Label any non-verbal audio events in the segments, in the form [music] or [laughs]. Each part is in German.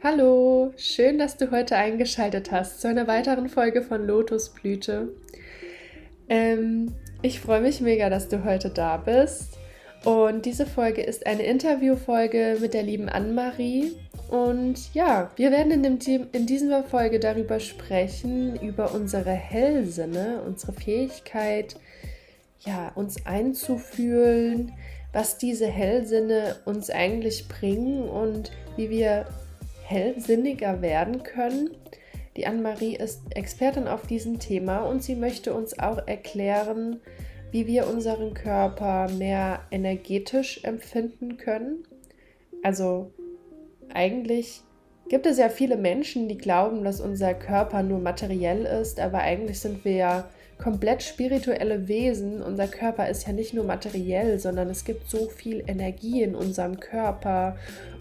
Hallo, schön, dass du heute eingeschaltet hast zu einer weiteren Folge von Lotusblüte. Ähm, ich freue mich mega, dass du heute da bist. Und diese Folge ist eine Interviewfolge mit der lieben Annemarie. Und ja, wir werden in, dem, in dieser Folge darüber sprechen, über unsere Hellsinne, unsere Fähigkeit, ja, uns einzufühlen, was diese Hellsinne uns eigentlich bringen und wie wir hellsinniger werden können. Die Anne-Marie ist Expertin auf diesem Thema und sie möchte uns auch erklären, wie wir unseren Körper mehr energetisch empfinden können. Also eigentlich gibt es ja viele Menschen, die glauben, dass unser Körper nur materiell ist, aber eigentlich sind wir ja komplett spirituelle Wesen. Unser Körper ist ja nicht nur materiell, sondern es gibt so viel Energie in unserem Körper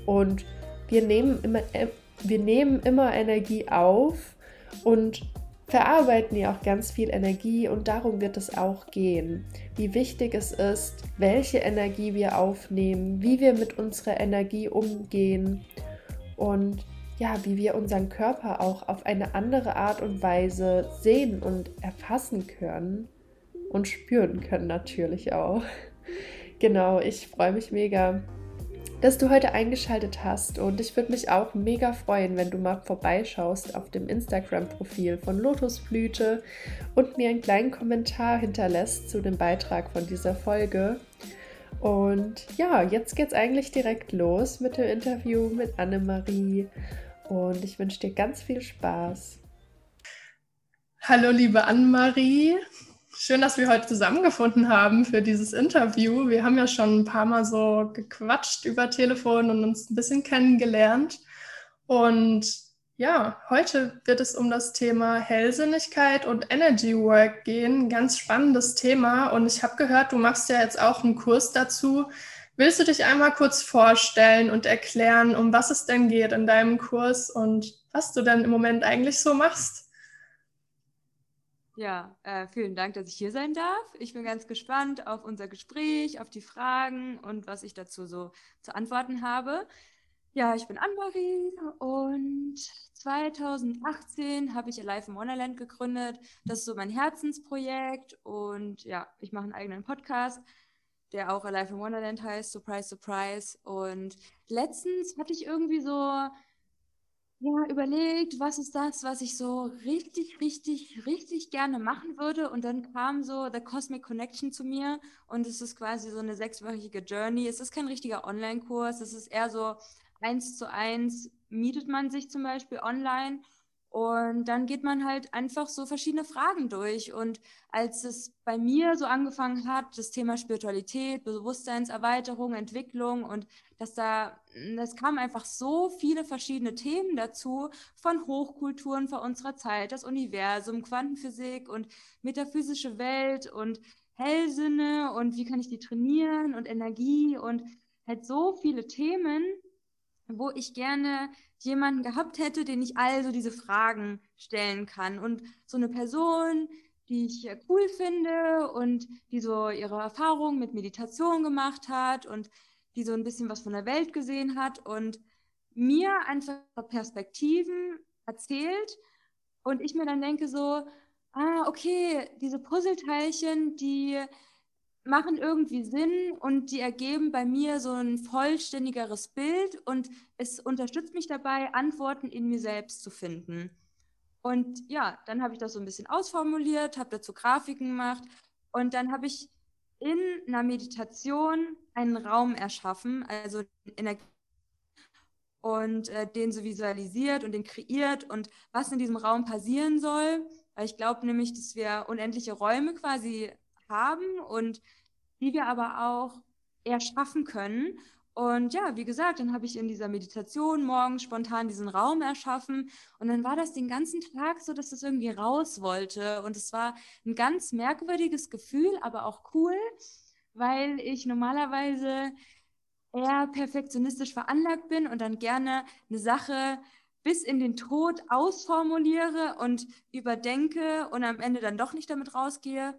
und wir nehmen immer, äh, wir nehmen immer Energie auf und verarbeiten ja auch ganz viel Energie und darum wird es auch gehen. Wie wichtig es ist, welche Energie wir aufnehmen, wie wir mit unserer Energie umgehen und ja, wie wir unseren Körper auch auf eine andere Art und Weise sehen und erfassen können und spüren können natürlich auch. [laughs] Genau, ich freue mich mega, dass du heute eingeschaltet hast und ich würde mich auch mega freuen, wenn du mal vorbeischaust auf dem Instagram-Profil von Lotusblüte und mir einen kleinen Kommentar hinterlässt zu dem Beitrag von dieser Folge. Und ja, jetzt geht's eigentlich direkt los mit dem Interview mit Annemarie und ich wünsche dir ganz viel Spaß. Hallo liebe Annemarie, Schön, dass wir heute zusammengefunden haben für dieses Interview. Wir haben ja schon ein paar Mal so gequatscht über Telefon und uns ein bisschen kennengelernt. Und ja, heute wird es um das Thema Hellsinnigkeit und Energy Work gehen. Ganz spannendes Thema. Und ich habe gehört, du machst ja jetzt auch einen Kurs dazu. Willst du dich einmal kurz vorstellen und erklären, um was es denn geht in deinem Kurs und was du denn im Moment eigentlich so machst? Ja, äh, vielen Dank, dass ich hier sein darf. Ich bin ganz gespannt auf unser Gespräch, auf die Fragen und was ich dazu so zu antworten habe. Ja, ich bin Anne-Marie und 2018 habe ich Alive in Wonderland gegründet. Das ist so mein Herzensprojekt und ja, ich mache einen eigenen Podcast, der auch Alive in Wonderland heißt, Surprise, Surprise. Und letztens hatte ich irgendwie so ja, überlegt, was ist das, was ich so richtig, richtig, richtig gerne machen würde. Und dann kam so The Cosmic Connection zu mir und es ist quasi so eine sechswöchige Journey. Es ist kein richtiger Online-Kurs, es ist eher so eins zu eins, mietet man sich zum Beispiel online und dann geht man halt einfach so verschiedene Fragen durch. Und als es bei mir so angefangen hat, das Thema Spiritualität, Bewusstseinserweiterung, Entwicklung und dass da, es kamen einfach so viele verschiedene Themen dazu, von Hochkulturen vor unserer Zeit, das Universum, Quantenphysik und metaphysische Welt und Hellsinne und wie kann ich die trainieren und Energie und halt so viele Themen, wo ich gerne jemanden gehabt hätte, den ich also diese Fragen stellen kann. Und so eine Person, die ich cool finde und die so ihre Erfahrungen mit Meditation gemacht hat und die so ein bisschen was von der Welt gesehen hat und mir einfach Perspektiven erzählt und ich mir dann denke so, ah, okay, diese Puzzleteilchen, die machen irgendwie Sinn und die ergeben bei mir so ein vollständigeres Bild und es unterstützt mich dabei, Antworten in mir selbst zu finden. Und ja, dann habe ich das so ein bisschen ausformuliert, habe dazu Grafiken gemacht und dann habe ich in einer Meditation einen Raum erschaffen, also Energie und äh, den so visualisiert und den kreiert und was in diesem Raum passieren soll. Weil ich glaube nämlich, dass wir unendliche Räume quasi haben und die wir aber auch erschaffen können. Und ja, wie gesagt, dann habe ich in dieser Meditation morgens spontan diesen Raum erschaffen. Und dann war das den ganzen Tag so, dass es das irgendwie raus wollte. Und es war ein ganz merkwürdiges Gefühl, aber auch cool, weil ich normalerweise eher perfektionistisch veranlagt bin und dann gerne eine Sache bis in den Tod ausformuliere und überdenke und am Ende dann doch nicht damit rausgehe.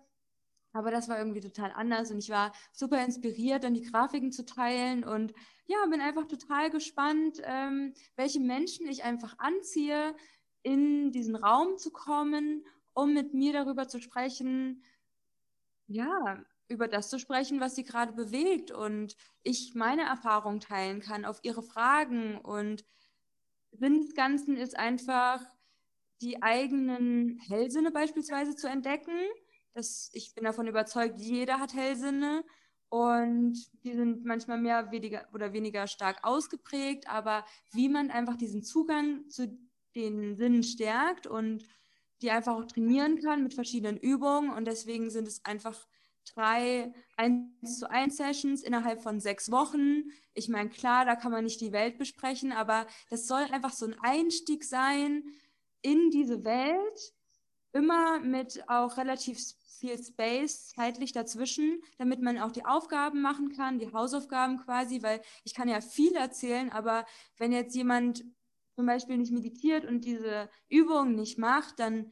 Aber das war irgendwie total anders und ich war super inspiriert, dann die Grafiken zu teilen und ja, bin einfach total gespannt, ähm, welche Menschen ich einfach anziehe, in diesen Raum zu kommen, um mit mir darüber zu sprechen, ja, über das zu sprechen, was sie gerade bewegt und ich meine Erfahrung teilen kann auf ihre Fragen und Sinn des Ganzen ist einfach, die eigenen Hellsinne beispielsweise zu entdecken. Das, ich bin davon überzeugt, jeder hat Hellsinne und die sind manchmal mehr weniger oder weniger stark ausgeprägt, aber wie man einfach diesen Zugang zu den Sinnen stärkt und die einfach auch trainieren kann mit verschiedenen Übungen und deswegen sind es einfach drei 1 zu 1 Sessions innerhalb von sechs Wochen. Ich meine, klar, da kann man nicht die Welt besprechen, aber das soll einfach so ein Einstieg sein in diese Welt, immer mit auch relativ viel Space zeitlich dazwischen, damit man auch die Aufgaben machen kann, die Hausaufgaben quasi, weil ich kann ja viel erzählen, aber wenn jetzt jemand zum Beispiel nicht meditiert und diese Übungen nicht macht, dann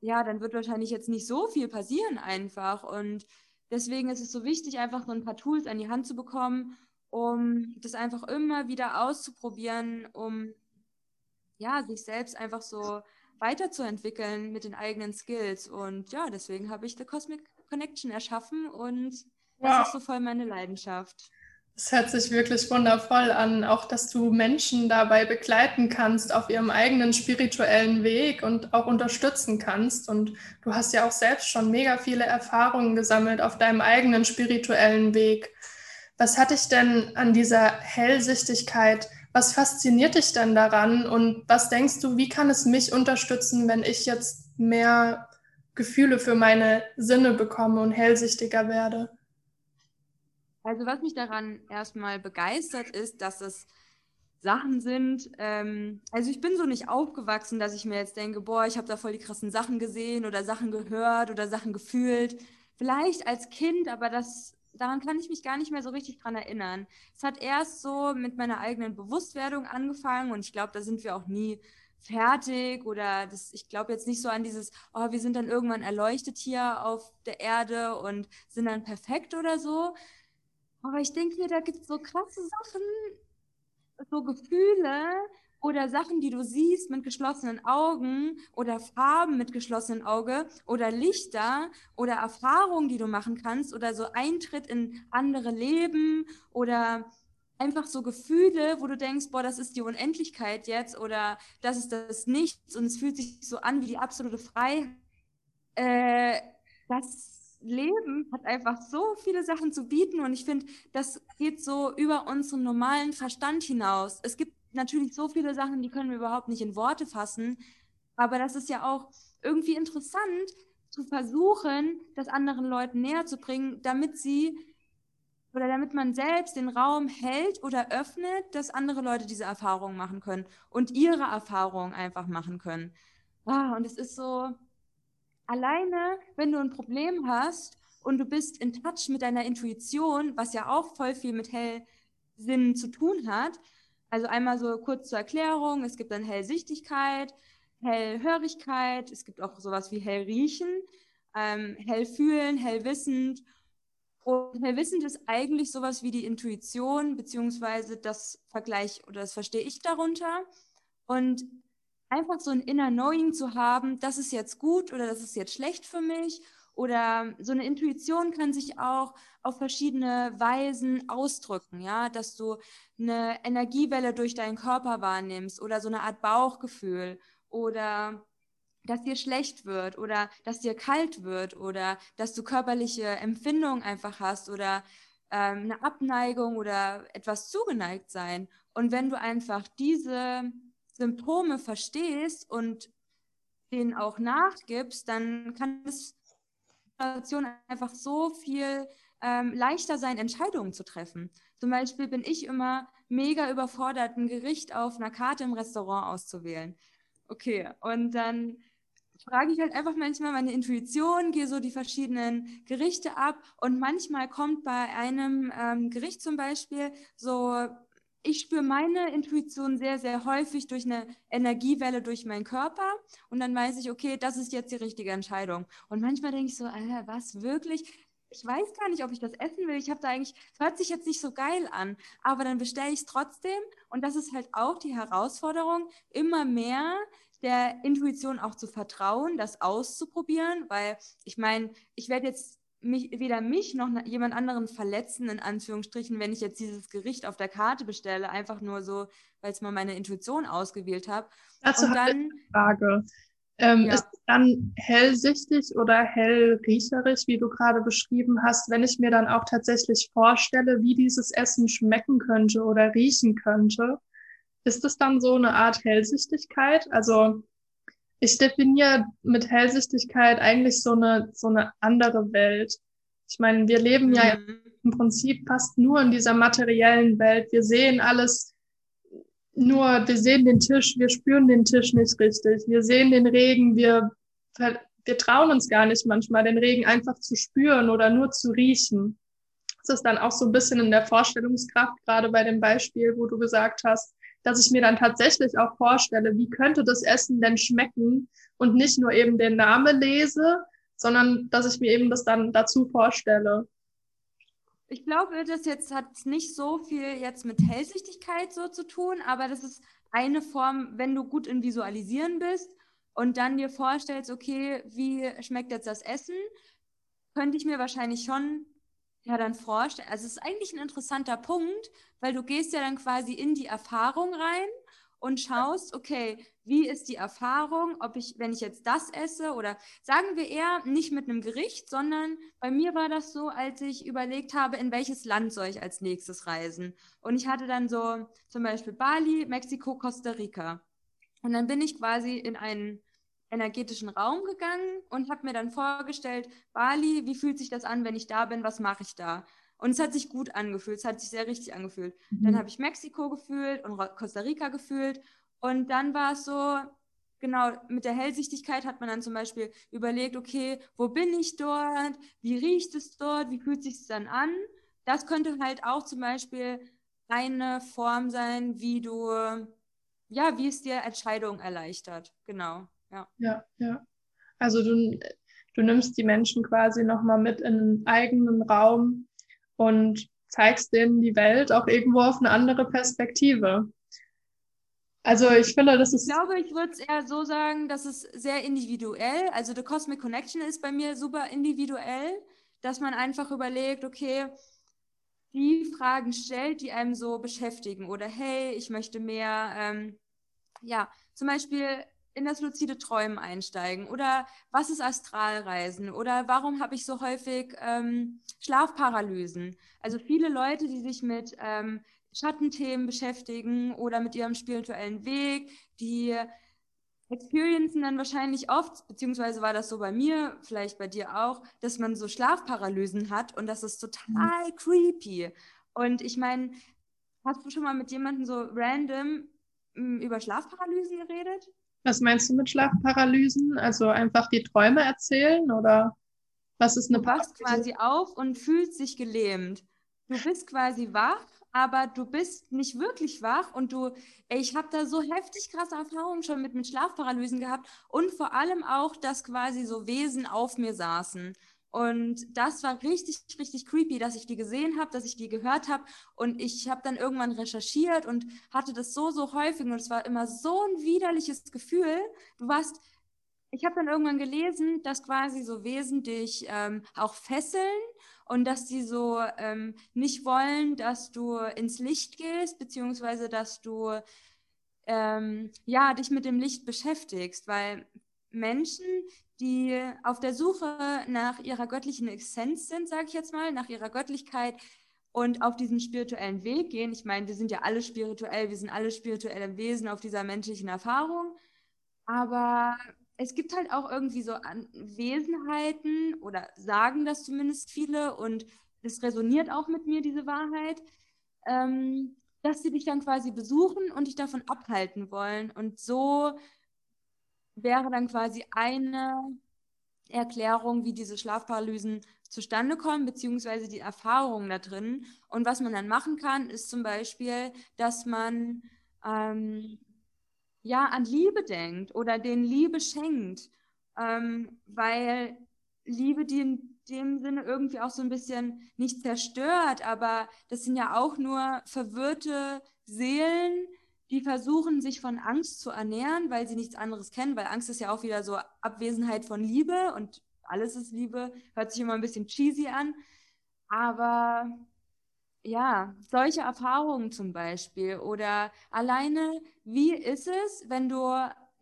ja, dann wird wahrscheinlich jetzt nicht so viel passieren einfach. Und deswegen ist es so wichtig, einfach so ein paar Tools an die Hand zu bekommen, um das einfach immer wieder auszuprobieren, um ja, sich selbst einfach so weiterzuentwickeln mit den eigenen Skills. Und ja, deswegen habe ich The Cosmic Connection erschaffen und wow. das ist so voll meine Leidenschaft. Es hört sich wirklich wundervoll an, auch dass du Menschen dabei begleiten kannst auf ihrem eigenen spirituellen Weg und auch unterstützen kannst. Und du hast ja auch selbst schon mega viele Erfahrungen gesammelt auf deinem eigenen spirituellen Weg. Was hat dich denn an dieser Hellsichtigkeit, was fasziniert dich denn daran und was denkst du, wie kann es mich unterstützen, wenn ich jetzt mehr Gefühle für meine Sinne bekomme und hellsichtiger werde? Also was mich daran erstmal begeistert ist, dass es Sachen sind. Ähm, also ich bin so nicht aufgewachsen, dass ich mir jetzt denke, boah, ich habe da voll die krassen Sachen gesehen oder Sachen gehört oder Sachen gefühlt. Vielleicht als Kind, aber das, daran kann ich mich gar nicht mehr so richtig dran erinnern. Es hat erst so mit meiner eigenen Bewusstwerdung angefangen und ich glaube, da sind wir auch nie fertig oder das, ich glaube jetzt nicht so an dieses, oh, wir sind dann irgendwann erleuchtet hier auf der Erde und sind dann perfekt oder so, aber ich denke mir, da gibt es so krasse Sachen, so Gefühle oder Sachen, die du siehst mit geschlossenen Augen oder Farben mit geschlossenen Augen oder Lichter oder Erfahrungen, die du machen kannst oder so Eintritt in andere Leben oder einfach so Gefühle, wo du denkst, boah, das ist die Unendlichkeit jetzt oder das ist das Nichts und es fühlt sich so an wie die absolute Freiheit. Äh, das Leben hat einfach so viele Sachen zu bieten und ich finde, das geht so über unseren normalen Verstand hinaus. Es gibt natürlich so viele Sachen, die können wir überhaupt nicht in Worte fassen, aber das ist ja auch irgendwie interessant zu versuchen, das anderen Leuten näher zu bringen, damit sie oder damit man selbst den Raum hält oder öffnet, dass andere Leute diese Erfahrungen machen können und ihre Erfahrungen einfach machen können. Ah, und es ist so, alleine, wenn du ein Problem hast und du bist in Touch mit deiner Intuition, was ja auch voll viel mit Hellsinn zu tun hat. Also einmal so kurz zur Erklärung, es gibt dann Hellsichtigkeit, Hellhörigkeit, es gibt auch sowas wie Hellriechen, ähm, Hellfühlen, Hellwissend. Und Hellwissend ist eigentlich sowas wie die Intuition, beziehungsweise das Vergleich oder das verstehe ich darunter. Und einfach so ein Inner Knowing zu haben, das ist jetzt gut oder das ist jetzt schlecht für mich. Oder so eine Intuition kann sich auch auf verschiedene Weisen ausdrücken, ja, dass du eine Energiewelle durch deinen Körper wahrnimmst oder so eine Art Bauchgefühl oder dass dir schlecht wird oder dass dir kalt wird oder dass du körperliche Empfindungen einfach hast oder ähm, eine Abneigung oder etwas zugeneigt sein. Und wenn du einfach diese Symptome verstehst und denen auch nachgibst, dann kann es Situation einfach so viel ähm, leichter sein, Entscheidungen zu treffen. Zum Beispiel bin ich immer mega überfordert, ein Gericht auf einer Karte im Restaurant auszuwählen. Okay, und dann frage ich halt einfach manchmal meine Intuition, gehe so die verschiedenen Gerichte ab und manchmal kommt bei einem ähm, Gericht zum Beispiel so ich spüre meine Intuition sehr, sehr häufig durch eine Energiewelle durch meinen Körper und dann weiß ich, okay, das ist jetzt die richtige Entscheidung. Und manchmal denke ich so, Alter, was wirklich? Ich weiß gar nicht, ob ich das essen will. Ich habe da eigentlich, es hört sich jetzt nicht so geil an, aber dann bestelle ich es trotzdem. Und das ist halt auch die Herausforderung, immer mehr der Intuition auch zu vertrauen, das auszuprobieren, weil ich meine, ich werde jetzt mich, weder mich noch jemand anderen verletzen, in Anführungsstrichen, wenn ich jetzt dieses Gericht auf der Karte bestelle, einfach nur so, weil es mal meine Intuition ausgewählt habe. Dazu habe ich eine Frage. Ähm, ja. Ist es dann hellsichtig oder hellriecherisch, wie du gerade beschrieben hast, wenn ich mir dann auch tatsächlich vorstelle, wie dieses Essen schmecken könnte oder riechen könnte? Ist es dann so eine Art Hellsichtigkeit? Also ich definiere mit Hellsichtigkeit eigentlich so eine, so eine andere Welt. Ich meine, wir leben ja mhm. im Prinzip fast nur in dieser materiellen Welt. Wir sehen alles nur, wir sehen den Tisch, wir spüren den Tisch nicht richtig. Wir sehen den Regen, wir, wir trauen uns gar nicht manchmal, den Regen einfach zu spüren oder nur zu riechen. Das ist dann auch so ein bisschen in der Vorstellungskraft, gerade bei dem Beispiel, wo du gesagt hast, dass ich mir dann tatsächlich auch vorstelle, wie könnte das Essen denn schmecken und nicht nur eben den Namen lese, sondern dass ich mir eben das dann dazu vorstelle. Ich glaube, das jetzt hat nicht so viel jetzt mit Hellsichtigkeit so zu tun, aber das ist eine Form, wenn du gut in Visualisieren bist und dann dir vorstellst, okay, wie schmeckt jetzt das Essen, könnte ich mir wahrscheinlich schon ja dann vorstellen. Also es ist eigentlich ein interessanter Punkt, weil du gehst ja dann quasi in die Erfahrung rein und schaust, okay, wie ist die Erfahrung, ob ich, wenn ich jetzt das esse oder sagen wir eher nicht mit einem Gericht, sondern bei mir war das so, als ich überlegt habe, in welches Land soll ich als nächstes reisen. Und ich hatte dann so zum Beispiel Bali, Mexiko, Costa Rica. Und dann bin ich quasi in einen energetischen Raum gegangen und habe mir dann vorgestellt, Bali, wie fühlt sich das an, wenn ich da bin, was mache ich da? Und es hat sich gut angefühlt, es hat sich sehr richtig angefühlt. Mhm. Dann habe ich Mexiko gefühlt und Costa Rica gefühlt und dann war es so, genau, mit der Hellsichtigkeit hat man dann zum Beispiel überlegt, okay, wo bin ich dort, wie riecht es dort, wie fühlt sich es dann an? Das könnte halt auch zum Beispiel eine Form sein, wie du, ja, wie es dir Entscheidungen erleichtert, genau. Ja, ja. ja. Also du, du nimmst die Menschen quasi nochmal mit in einen eigenen Raum und zeigst denen die Welt auch irgendwo auf eine andere Perspektive. Also ich finde, das ist. Ich glaube, ich würde es eher so sagen, dass es sehr individuell, also The Cosmic Connection ist bei mir super individuell, dass man einfach überlegt, okay, die Fragen stellt, die einem so beschäftigen. Oder hey, ich möchte mehr, ähm, ja, zum Beispiel in das luzide Träumen einsteigen oder was ist Astralreisen oder warum habe ich so häufig ähm, Schlafparalysen? Also viele Leute, die sich mit ähm, Schattenthemen beschäftigen oder mit ihrem spirituellen Weg, die experiencen dann wahrscheinlich oft, beziehungsweise war das so bei mir, vielleicht bei dir auch, dass man so Schlafparalysen hat und das ist total mhm. creepy. Und ich meine, hast du schon mal mit jemandem so random hm, über Schlafparalysen geredet? Was meinst du mit Schlafparalysen? Also einfach die Träume erzählen oder was ist eine Du wachst quasi auf und fühlst dich gelähmt. Du bist quasi wach, aber du bist nicht wirklich wach und du, ey, ich habe da so heftig krasse Erfahrungen schon mit, mit Schlafparalysen gehabt und vor allem auch, dass quasi so Wesen auf mir saßen. Und das war richtig, richtig creepy, dass ich die gesehen habe, dass ich die gehört habe. Und ich habe dann irgendwann recherchiert und hatte das so, so häufig. Und es war immer so ein widerliches Gefühl. Du warst, ich habe dann irgendwann gelesen, dass quasi so Wesen dich ähm, auch fesseln und dass die so ähm, nicht wollen, dass du ins Licht gehst, beziehungsweise dass du ähm, ja dich mit dem Licht beschäftigst, weil Menschen, die auf der Suche nach ihrer göttlichen Essenz sind, sage ich jetzt mal, nach ihrer Göttlichkeit und auf diesen spirituellen Weg gehen. Ich meine, wir sind ja alle spirituell, wir sind alle spirituelle Wesen auf dieser menschlichen Erfahrung. Aber es gibt halt auch irgendwie so Wesenheiten oder sagen das zumindest viele und es resoniert auch mit mir, diese Wahrheit, ähm, dass sie dich dann quasi besuchen und dich davon abhalten wollen. Und so wäre dann quasi eine Erklärung, wie diese Schlafparalysen zustande kommen, beziehungsweise die Erfahrungen da drin. Und was man dann machen kann, ist zum Beispiel, dass man ähm, ja an Liebe denkt oder den Liebe schenkt, ähm, weil Liebe die in dem Sinne irgendwie auch so ein bisschen nicht zerstört, aber das sind ja auch nur verwirrte Seelen, die versuchen, sich von Angst zu ernähren, weil sie nichts anderes kennen, weil Angst ist ja auch wieder so Abwesenheit von Liebe und alles ist Liebe, hört sich immer ein bisschen cheesy an. Aber ja, solche Erfahrungen zum Beispiel oder alleine, wie ist es, wenn du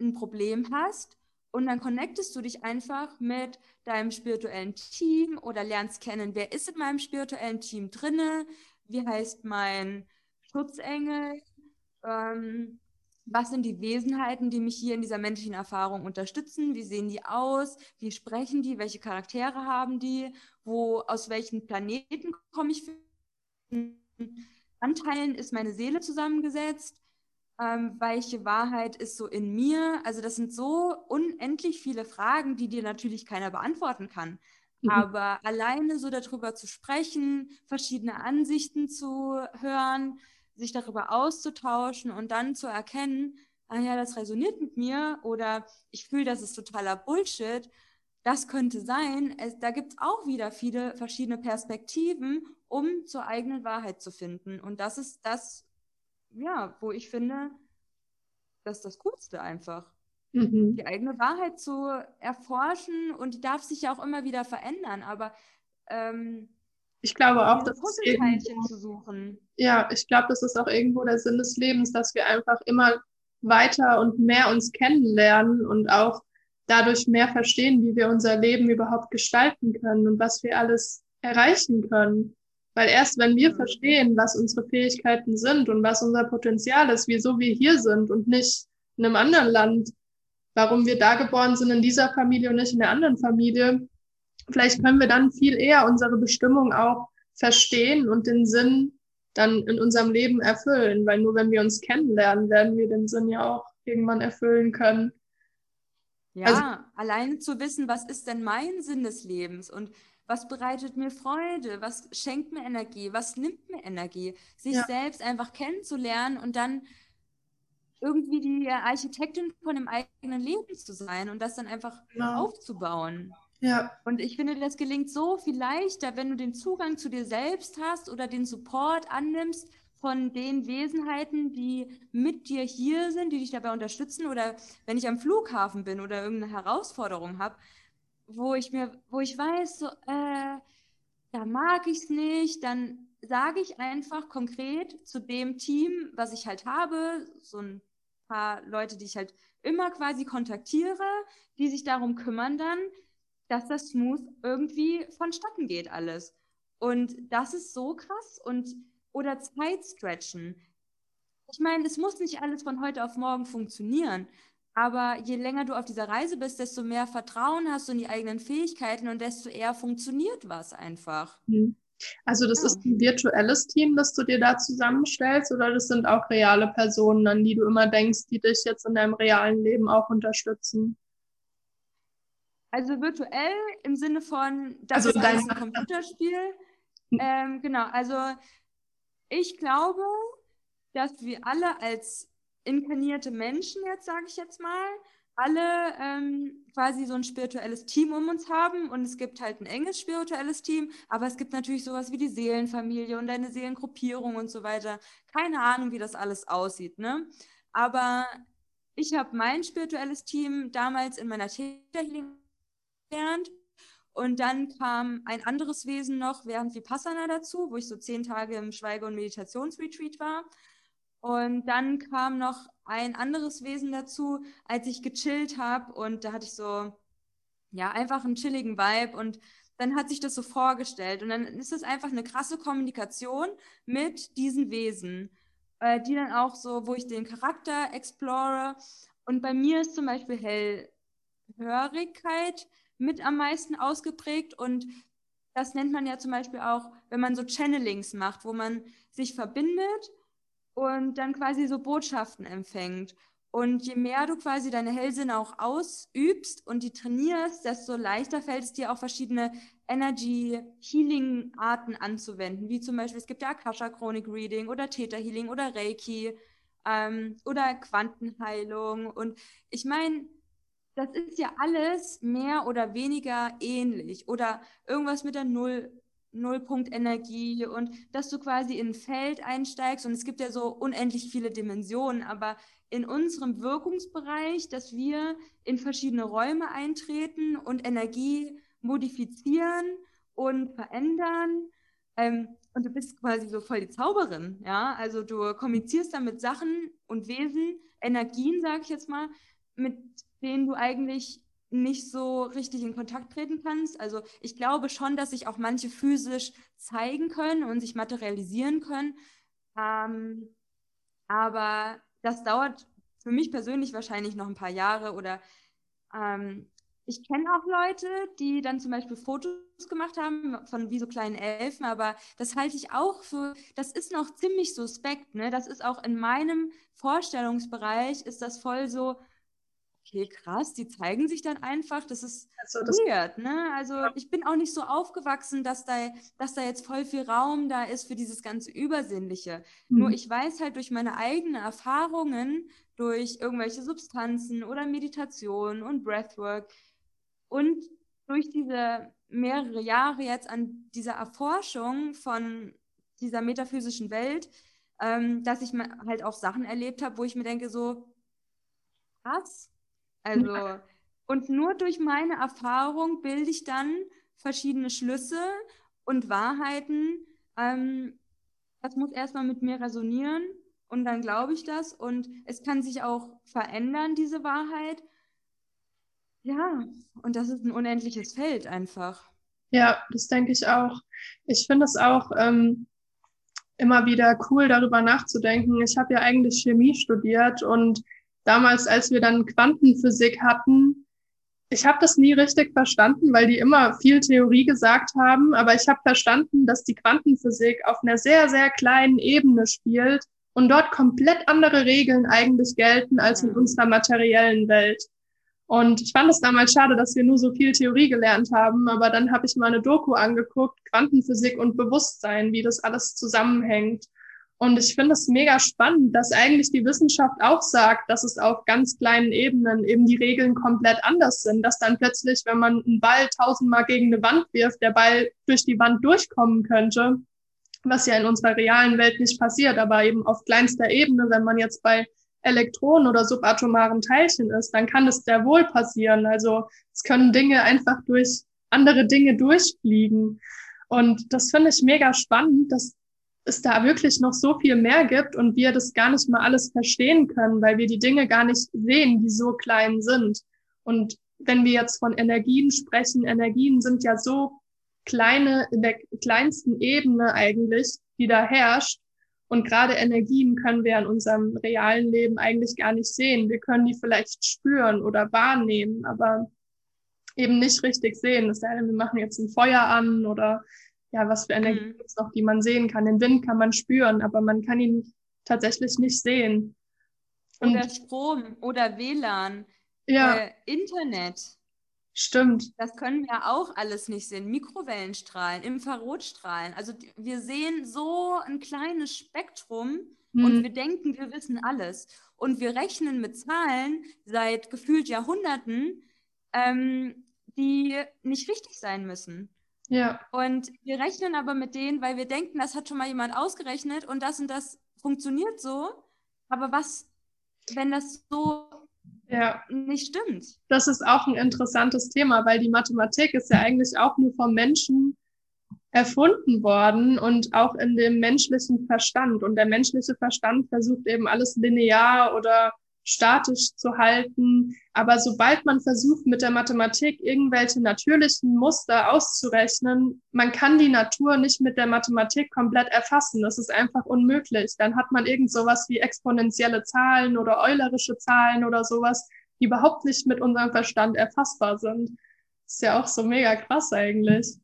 ein Problem hast und dann connectest du dich einfach mit deinem spirituellen Team oder lernst kennen, wer ist in meinem spirituellen Team drinne, wie heißt mein Schutzengel, ähm, was sind die Wesenheiten, die mich hier in dieser menschlichen Erfahrung unterstützen? Wie sehen die aus? Wie sprechen die? Welche Charaktere haben die? Wo, aus welchen Planeten komme ich? Anteilen ist meine Seele zusammengesetzt? Ähm, welche Wahrheit ist so in mir? Also das sind so unendlich viele Fragen, die dir natürlich keiner beantworten kann. Mhm. Aber alleine so darüber zu sprechen, verschiedene Ansichten zu hören, sich darüber auszutauschen und dann zu erkennen, ah ja, das resoniert mit mir oder ich fühle, das ist totaler Bullshit, das könnte sein. Es, da gibt es auch wieder viele verschiedene Perspektiven, um zur eigenen Wahrheit zu finden. Und das ist das, ja, wo ich finde, das ist das Coolste einfach. Mhm. Die eigene Wahrheit zu erforschen und die darf sich ja auch immer wieder verändern, aber ähm, ich glaube auch, dass es irgendwo, Ja, ich glaube, das ist auch irgendwo der Sinn des Lebens, dass wir einfach immer weiter und mehr uns kennenlernen und auch dadurch mehr verstehen, wie wir unser Leben überhaupt gestalten können und was wir alles erreichen können. Weil erst wenn wir verstehen, was unsere Fähigkeiten sind und was unser Potenzial ist, wieso wir hier sind und nicht in einem anderen Land, warum wir da geboren sind in dieser Familie und nicht in der anderen Familie, vielleicht können wir dann viel eher unsere Bestimmung auch verstehen und den Sinn dann in unserem Leben erfüllen, weil nur wenn wir uns kennenlernen, werden wir den Sinn ja auch irgendwann erfüllen können. Ja, also, allein zu wissen, was ist denn mein Sinn des Lebens und was bereitet mir Freude, was schenkt mir Energie, was nimmt mir Energie, sich ja. selbst einfach kennenzulernen und dann irgendwie die Architektin von dem eigenen Leben zu sein und das dann einfach genau. aufzubauen. Ja. Und ich finde, das gelingt so viel leichter, wenn du den Zugang zu dir selbst hast oder den Support annimmst von den Wesenheiten, die mit dir hier sind, die dich dabei unterstützen oder wenn ich am Flughafen bin oder irgendeine Herausforderung habe, wo ich mir, wo ich weiß, so, äh, da mag ich es nicht, dann sage ich einfach konkret zu dem Team, was ich halt habe, so ein paar Leute, die ich halt immer quasi kontaktiere, die sich darum kümmern dann, dass das smooth irgendwie vonstatten geht alles. Und das ist so krass und oder Zeit stretchen. Ich meine, es muss nicht alles von heute auf morgen funktionieren, aber je länger du auf dieser Reise bist, desto mehr Vertrauen hast du in die eigenen Fähigkeiten und desto eher funktioniert was einfach. Mhm. Also das ja. ist ein virtuelles Team, das du dir da zusammenstellst oder das sind auch reale Personen, an die du immer denkst, die dich jetzt in deinem realen Leben auch unterstützen? Also virtuell im Sinne von, das also ist ein Computerspiel. Hm. Ähm, genau, also ich glaube, dass wir alle als inkarnierte Menschen jetzt, sage ich jetzt mal, alle ähm, quasi so ein spirituelles Team um uns haben und es gibt halt ein enges spirituelles Team, aber es gibt natürlich sowas wie die Seelenfamilie und eine Seelengruppierung und so weiter. Keine Ahnung, wie das alles aussieht, ne? Aber ich habe mein spirituelles Team damals in meiner Healing kennengelernt. Und dann kam ein anderes Wesen noch während Vipassana dazu, wo ich so zehn Tage im Schweige- und Meditationsretreat war. Und dann kam noch ein anderes Wesen dazu, als ich gechillt habe. Und da hatte ich so, ja, einfach einen chilligen Vibe. Und dann hat sich das so vorgestellt. Und dann ist es einfach eine krasse Kommunikation mit diesen Wesen, äh, die dann auch so, wo ich den Charakter explore. Und bei mir ist zum Beispiel Hellhörigkeit mit am meisten ausgeprägt. Und das nennt man ja zum Beispiel auch, wenn man so Channelings macht, wo man sich verbindet und dann quasi so Botschaften empfängt. Und je mehr du quasi deine Hellsinne auch ausübst und die trainierst, desto leichter fällt es dir auch verschiedene Energy Healing Arten anzuwenden, wie zum Beispiel es gibt ja Akasha Chronic Reading oder Theta Healing oder Reiki ähm, oder Quantenheilung. Und ich meine, das ist ja alles mehr oder weniger ähnlich oder irgendwas mit der Null Nullpunktenergie und dass du quasi in ein Feld einsteigst und es gibt ja so unendlich viele Dimensionen, aber in unserem Wirkungsbereich, dass wir in verschiedene Räume eintreten und Energie modifizieren und verändern. Ähm, und du bist quasi so voll die Zauberin, ja. Also du kommunizierst dann mit Sachen und Wesen, Energien, sag ich jetzt mal, mit denen du eigentlich nicht so richtig in Kontakt treten kannst. Also ich glaube schon, dass sich auch manche physisch zeigen können und sich materialisieren können. Ähm, aber das dauert für mich persönlich wahrscheinlich noch ein paar Jahre oder ähm, ich kenne auch Leute, die dann zum Beispiel Fotos gemacht haben von wie so kleinen Elfen, aber das halte ich auch für, das ist noch ziemlich suspekt, ne? Das ist auch in meinem Vorstellungsbereich, ist das voll so, okay, krass, die zeigen sich dann einfach. Das ist also das weird, ne? Also ich bin auch nicht so aufgewachsen, dass da, dass da jetzt voll viel Raum da ist für dieses ganze Übersinnliche. Mhm. Nur ich weiß halt durch meine eigenen Erfahrungen, durch irgendwelche Substanzen oder Meditation und Breathwork und durch diese mehrere Jahre jetzt an dieser Erforschung von dieser metaphysischen Welt, ähm, dass ich halt auch Sachen erlebt habe, wo ich mir denke, so, krass, also, und nur durch meine Erfahrung bilde ich dann verschiedene Schlüsse und Wahrheiten. Ähm, das muss erstmal mit mir resonieren und dann glaube ich das und es kann sich auch verändern, diese Wahrheit. Ja, und das ist ein unendliches Feld einfach. Ja, das denke ich auch. Ich finde es auch ähm, immer wieder cool, darüber nachzudenken. Ich habe ja eigentlich Chemie studiert und damals, als wir dann Quantenphysik hatten, ich habe das nie richtig verstanden, weil die immer viel Theorie gesagt haben, aber ich habe verstanden, dass die Quantenphysik auf einer sehr, sehr kleinen Ebene spielt und dort komplett andere Regeln eigentlich gelten als in unserer materiellen Welt. Und ich fand es damals schade, dass wir nur so viel Theorie gelernt haben, aber dann habe ich mal eine Doku angeguckt, Quantenphysik und Bewusstsein, wie das alles zusammenhängt. Und ich finde es mega spannend, dass eigentlich die Wissenschaft auch sagt, dass es auf ganz kleinen Ebenen eben die Regeln komplett anders sind, dass dann plötzlich, wenn man einen Ball tausendmal gegen eine Wand wirft, der Ball durch die Wand durchkommen könnte, was ja in unserer realen Welt nicht passiert, aber eben auf kleinster Ebene, wenn man jetzt bei Elektronen oder subatomaren Teilchen ist, dann kann es sehr wohl passieren. Also es können Dinge einfach durch andere Dinge durchfliegen. Und das finde ich mega spannend, dass es da wirklich noch so viel mehr gibt und wir das gar nicht mal alles verstehen können, weil wir die Dinge gar nicht sehen, die so klein sind. Und wenn wir jetzt von Energien sprechen, Energien sind ja so kleine, in der kleinsten Ebene eigentlich, die da herrscht. Und gerade Energien können wir in unserem realen Leben eigentlich gar nicht sehen. Wir können die vielleicht spüren oder wahrnehmen, aber eben nicht richtig sehen. Das heißt, wir machen jetzt ein Feuer an oder ja, was für Energie mhm. gibt es noch, die man sehen kann. Den Wind kann man spüren, aber man kann ihn tatsächlich nicht sehen. Und oder Strom oder WLAN, ja. Äh, Internet. Stimmt. Das können wir auch alles nicht sehen. Mikrowellenstrahlen, Infrarotstrahlen. Also wir sehen so ein kleines Spektrum mhm. und wir denken, wir wissen alles. Und wir rechnen mit Zahlen seit gefühlt Jahrhunderten, ähm, die nicht richtig sein müssen. Ja. Und wir rechnen aber mit denen, weil wir denken, das hat schon mal jemand ausgerechnet und das und das funktioniert so. Aber was, wenn das so ja. nicht stimmt? Das ist auch ein interessantes Thema, weil die Mathematik ist ja eigentlich auch nur vom Menschen erfunden worden und auch in dem menschlichen Verstand. Und der menschliche Verstand versucht eben alles linear oder statisch zu halten. Aber sobald man versucht, mit der Mathematik irgendwelche natürlichen Muster auszurechnen, man kann die Natur nicht mit der Mathematik komplett erfassen. Das ist einfach unmöglich. Dann hat man irgend sowas wie exponentielle Zahlen oder eulerische Zahlen oder sowas, die überhaupt nicht mit unserem Verstand erfassbar sind. Ist ja auch so mega krass eigentlich.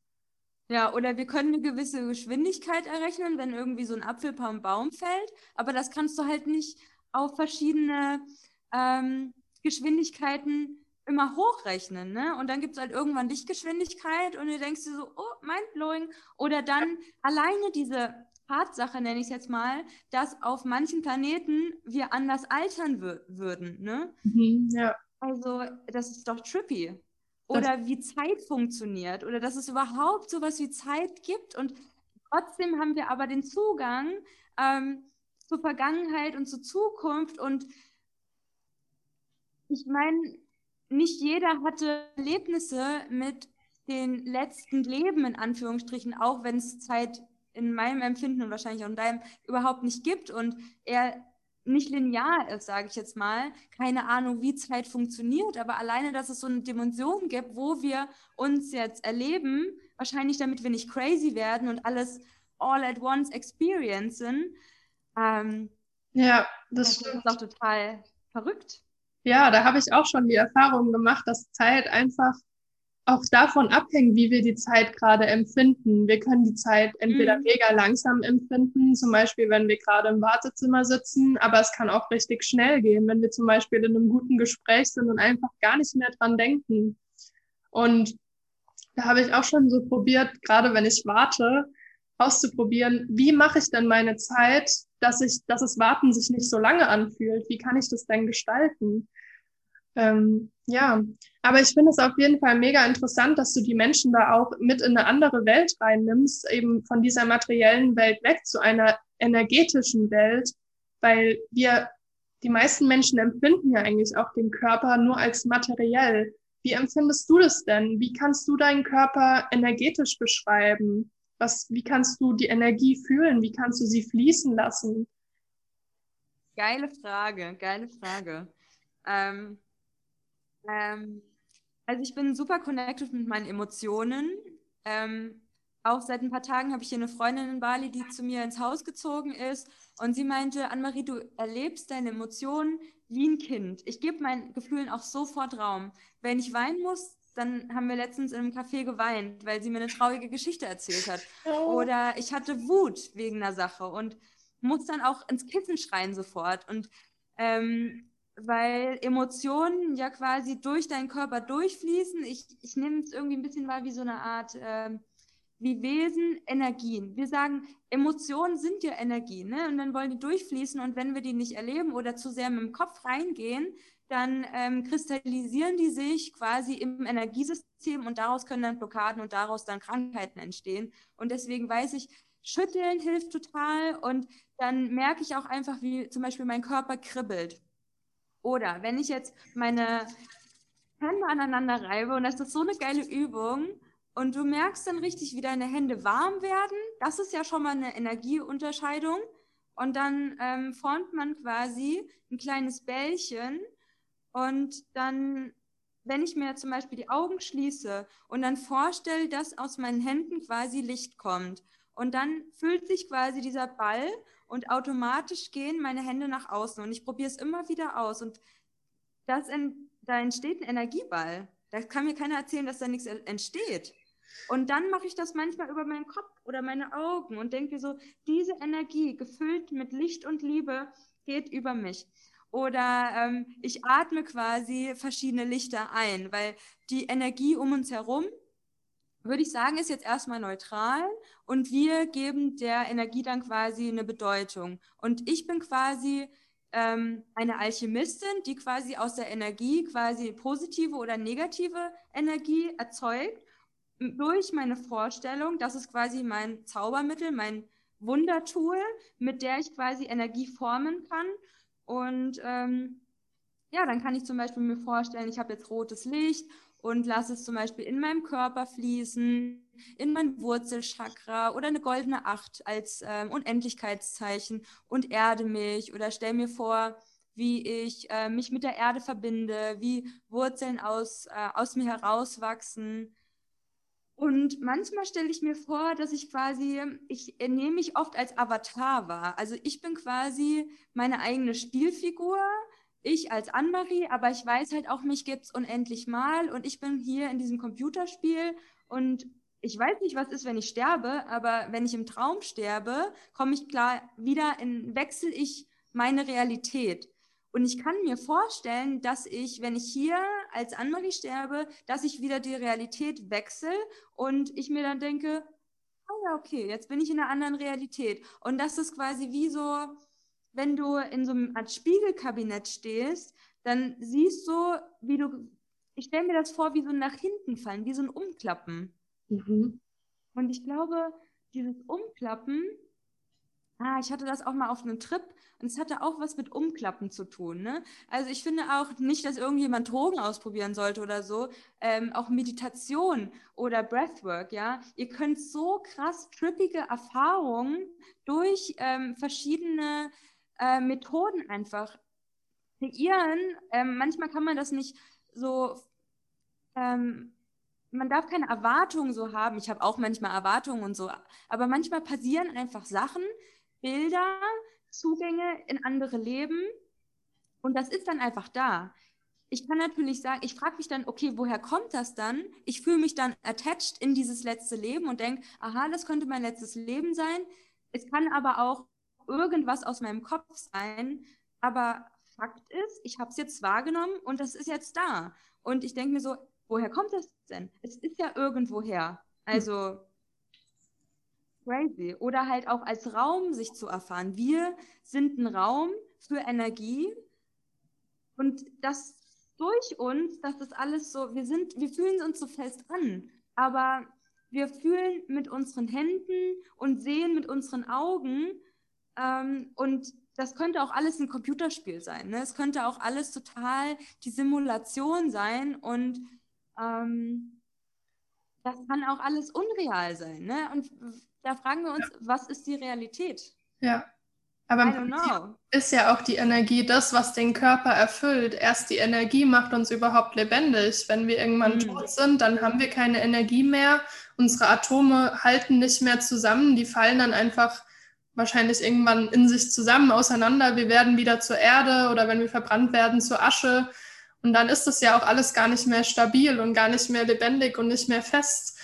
Ja, oder wir können eine gewisse Geschwindigkeit errechnen, wenn irgendwie so ein Apfel vom Baum fällt, aber das kannst du halt nicht auf verschiedene ähm, Geschwindigkeiten immer hochrechnen, ne? Und dann gibt es halt irgendwann Lichtgeschwindigkeit und du denkst dir so, oh, mindblowing. Oder dann alleine diese Tatsache, nenne ich es jetzt mal, dass auf manchen Planeten wir anders altern würden, ne? Mhm, ja. Also, das ist doch trippy. Oder das wie Zeit funktioniert. Oder dass es überhaupt sowas wie Zeit gibt. Und trotzdem haben wir aber den Zugang ähm, zur Vergangenheit und zur Zukunft. Und ich meine, nicht jeder hatte Erlebnisse mit den letzten Leben, in Anführungsstrichen, auch wenn es Zeit in meinem Empfinden und wahrscheinlich auch in deinem überhaupt nicht gibt und er nicht linear ist, sage ich jetzt mal. Keine Ahnung, wie Zeit funktioniert, aber alleine, dass es so eine Dimension gibt, wo wir uns jetzt erleben, wahrscheinlich damit wir nicht crazy werden und alles all at once experiencen. Ähm, ja, das, das ist auch total verrückt. Ja, da habe ich auch schon die Erfahrung gemacht, dass Zeit einfach auch davon abhängt, wie wir die Zeit gerade empfinden. Wir können die Zeit entweder mhm. mega langsam empfinden, zum Beispiel wenn wir gerade im Wartezimmer sitzen, aber es kann auch richtig schnell gehen, wenn wir zum Beispiel in einem guten Gespräch sind und einfach gar nicht mehr dran denken. Und da habe ich auch schon so probiert, gerade wenn ich warte, auszuprobieren, wie mache ich denn meine Zeit, dass ich, dass das Warten sich nicht so lange anfühlt? Wie kann ich das denn gestalten? Ähm, ja, aber ich finde es auf jeden Fall mega interessant, dass du die Menschen da auch mit in eine andere Welt reinnimmst, eben von dieser materiellen Welt weg zu einer energetischen Welt, weil wir, die meisten Menschen empfinden ja eigentlich auch den Körper nur als materiell. Wie empfindest du das denn? Wie kannst du deinen Körper energetisch beschreiben? Was, wie kannst du die Energie fühlen? Wie kannst du sie fließen lassen? Geile Frage, geile Frage. Ähm, ähm, also ich bin super connected mit meinen Emotionen. Ähm, auch seit ein paar Tagen habe ich hier eine Freundin in Bali, die zu mir ins Haus gezogen ist. Und sie meinte, Anne-Marie, du erlebst deine Emotionen wie ein Kind. Ich gebe meinen Gefühlen auch sofort Raum. Wenn ich weinen muss, dann haben wir letztens in einem Café geweint, weil sie mir eine traurige Geschichte erzählt hat. Oh. Oder ich hatte Wut wegen einer Sache und muss dann auch ins Kissen schreien sofort. Und ähm, weil Emotionen ja quasi durch deinen Körper durchfließen. Ich, ich nehme es irgendwie ein bisschen mal wie so eine Art, äh, wie Wesen, Energien. Wir sagen, Emotionen sind ja Energien, ne? Und dann wollen die durchfließen und wenn wir die nicht erleben oder zu sehr mit dem Kopf reingehen, dann ähm, kristallisieren die sich quasi im Energiesystem und daraus können dann Blockaden und daraus dann Krankheiten entstehen. Und deswegen weiß ich, Schütteln hilft total und dann merke ich auch einfach, wie zum Beispiel mein Körper kribbelt. Oder wenn ich jetzt meine Hände aneinander reibe und das ist so eine geile Übung und du merkst dann richtig, wie deine Hände warm werden, das ist ja schon mal eine Energieunterscheidung. Und dann ähm, formt man quasi ein kleines Bällchen und dann, wenn ich mir zum Beispiel die Augen schließe und dann vorstelle, dass aus meinen Händen quasi Licht kommt und dann füllt sich quasi dieser Ball und automatisch gehen meine Hände nach außen und ich probiere es immer wieder aus und das in, da entsteht ein Energieball. Da kann mir keiner erzählen, dass da nichts entsteht. Und dann mache ich das manchmal über meinen Kopf oder meine Augen und denke so, diese Energie, gefüllt mit Licht und Liebe, geht über mich. Oder ähm, ich atme quasi verschiedene Lichter ein, weil die Energie um uns herum würde ich sagen, ist jetzt erstmal neutral und wir geben der Energie dann quasi eine Bedeutung. Und ich bin quasi ähm, eine Alchemistin, die quasi aus der Energie quasi positive oder negative Energie erzeugt durch meine Vorstellung. Das ist quasi mein Zaubermittel, mein Wundertool, mit der ich quasi Energie formen kann. Und ähm, ja, dann kann ich zum Beispiel mir vorstellen, ich habe jetzt rotes Licht und lasse es zum Beispiel in meinem Körper fließen, in mein Wurzelchakra oder eine goldene Acht als ähm, Unendlichkeitszeichen und erde mich oder stell mir vor, wie ich äh, mich mit der Erde verbinde, wie Wurzeln aus, äh, aus mir herauswachsen. Und manchmal stelle ich mir vor, dass ich quasi, ich nehme mich oft als Avatar wahr. Also ich bin quasi meine eigene Spielfigur, ich als Anne-Marie, aber ich weiß halt auch, mich gibt es unendlich mal und ich bin hier in diesem Computerspiel und ich weiß nicht, was ist, wenn ich sterbe, aber wenn ich im Traum sterbe, komme ich klar wieder in, wechsle ich meine Realität. Und ich kann mir vorstellen, dass ich, wenn ich hier als Annemarie sterbe, dass ich wieder die Realität wechsle und ich mir dann denke, oh ja, okay, jetzt bin ich in einer anderen Realität. Und das ist quasi wie so, wenn du in so einem Art Spiegelkabinett stehst, dann siehst du, wie du, ich stelle mir das vor, wie so ein nach hinten fallen, wie so ein Umklappen. Mhm. Und ich glaube, dieses Umklappen, ah, ich hatte das auch mal auf einem Trip und es hatte auch was mit Umklappen zu tun. Ne? Also ich finde auch nicht, dass irgendjemand Drogen ausprobieren sollte oder so. Ähm, auch Meditation oder Breathwork, ja. Ihr könnt so krass trippige Erfahrungen durch ähm, verschiedene äh, Methoden einfach kreieren. Ähm, manchmal kann man das nicht so ähm, man darf keine Erwartungen so haben. Ich habe auch manchmal Erwartungen und so, aber manchmal passieren einfach Sachen, Bilder, Zugänge in andere Leben und das ist dann einfach da. Ich kann natürlich sagen, ich frage mich dann, okay, woher kommt das dann? Ich fühle mich dann attached in dieses letzte Leben und denke, aha, das könnte mein letztes Leben sein. Es kann aber auch irgendwas aus meinem Kopf sein. Aber Fakt ist, ich habe es jetzt wahrgenommen und das ist jetzt da. Und ich denke mir so, woher kommt das denn? Es ist ja irgendwoher. Also crazy. Oder halt auch als Raum sich zu erfahren. Wir sind ein Raum für Energie und das durch uns, das ist alles so, wir sind, wir fühlen uns so fest an, aber wir fühlen mit unseren Händen und sehen mit unseren Augen ähm, und das könnte auch alles ein Computerspiel sein. Ne? Es könnte auch alles total die Simulation sein und ähm, das kann auch alles unreal sein. Ne? Und da fragen wir uns, ja. was ist die Realität? Ja. Aber ist ja auch die Energie das, was den Körper erfüllt. Erst die Energie macht uns überhaupt lebendig. Wenn wir irgendwann mhm. tot sind, dann haben wir keine Energie mehr. Unsere Atome halten nicht mehr zusammen. Die fallen dann einfach wahrscheinlich irgendwann in sich zusammen auseinander. Wir werden wieder zur Erde oder wenn wir verbrannt werden, zur Asche. Und dann ist das ja auch alles gar nicht mehr stabil und gar nicht mehr lebendig und nicht mehr fest.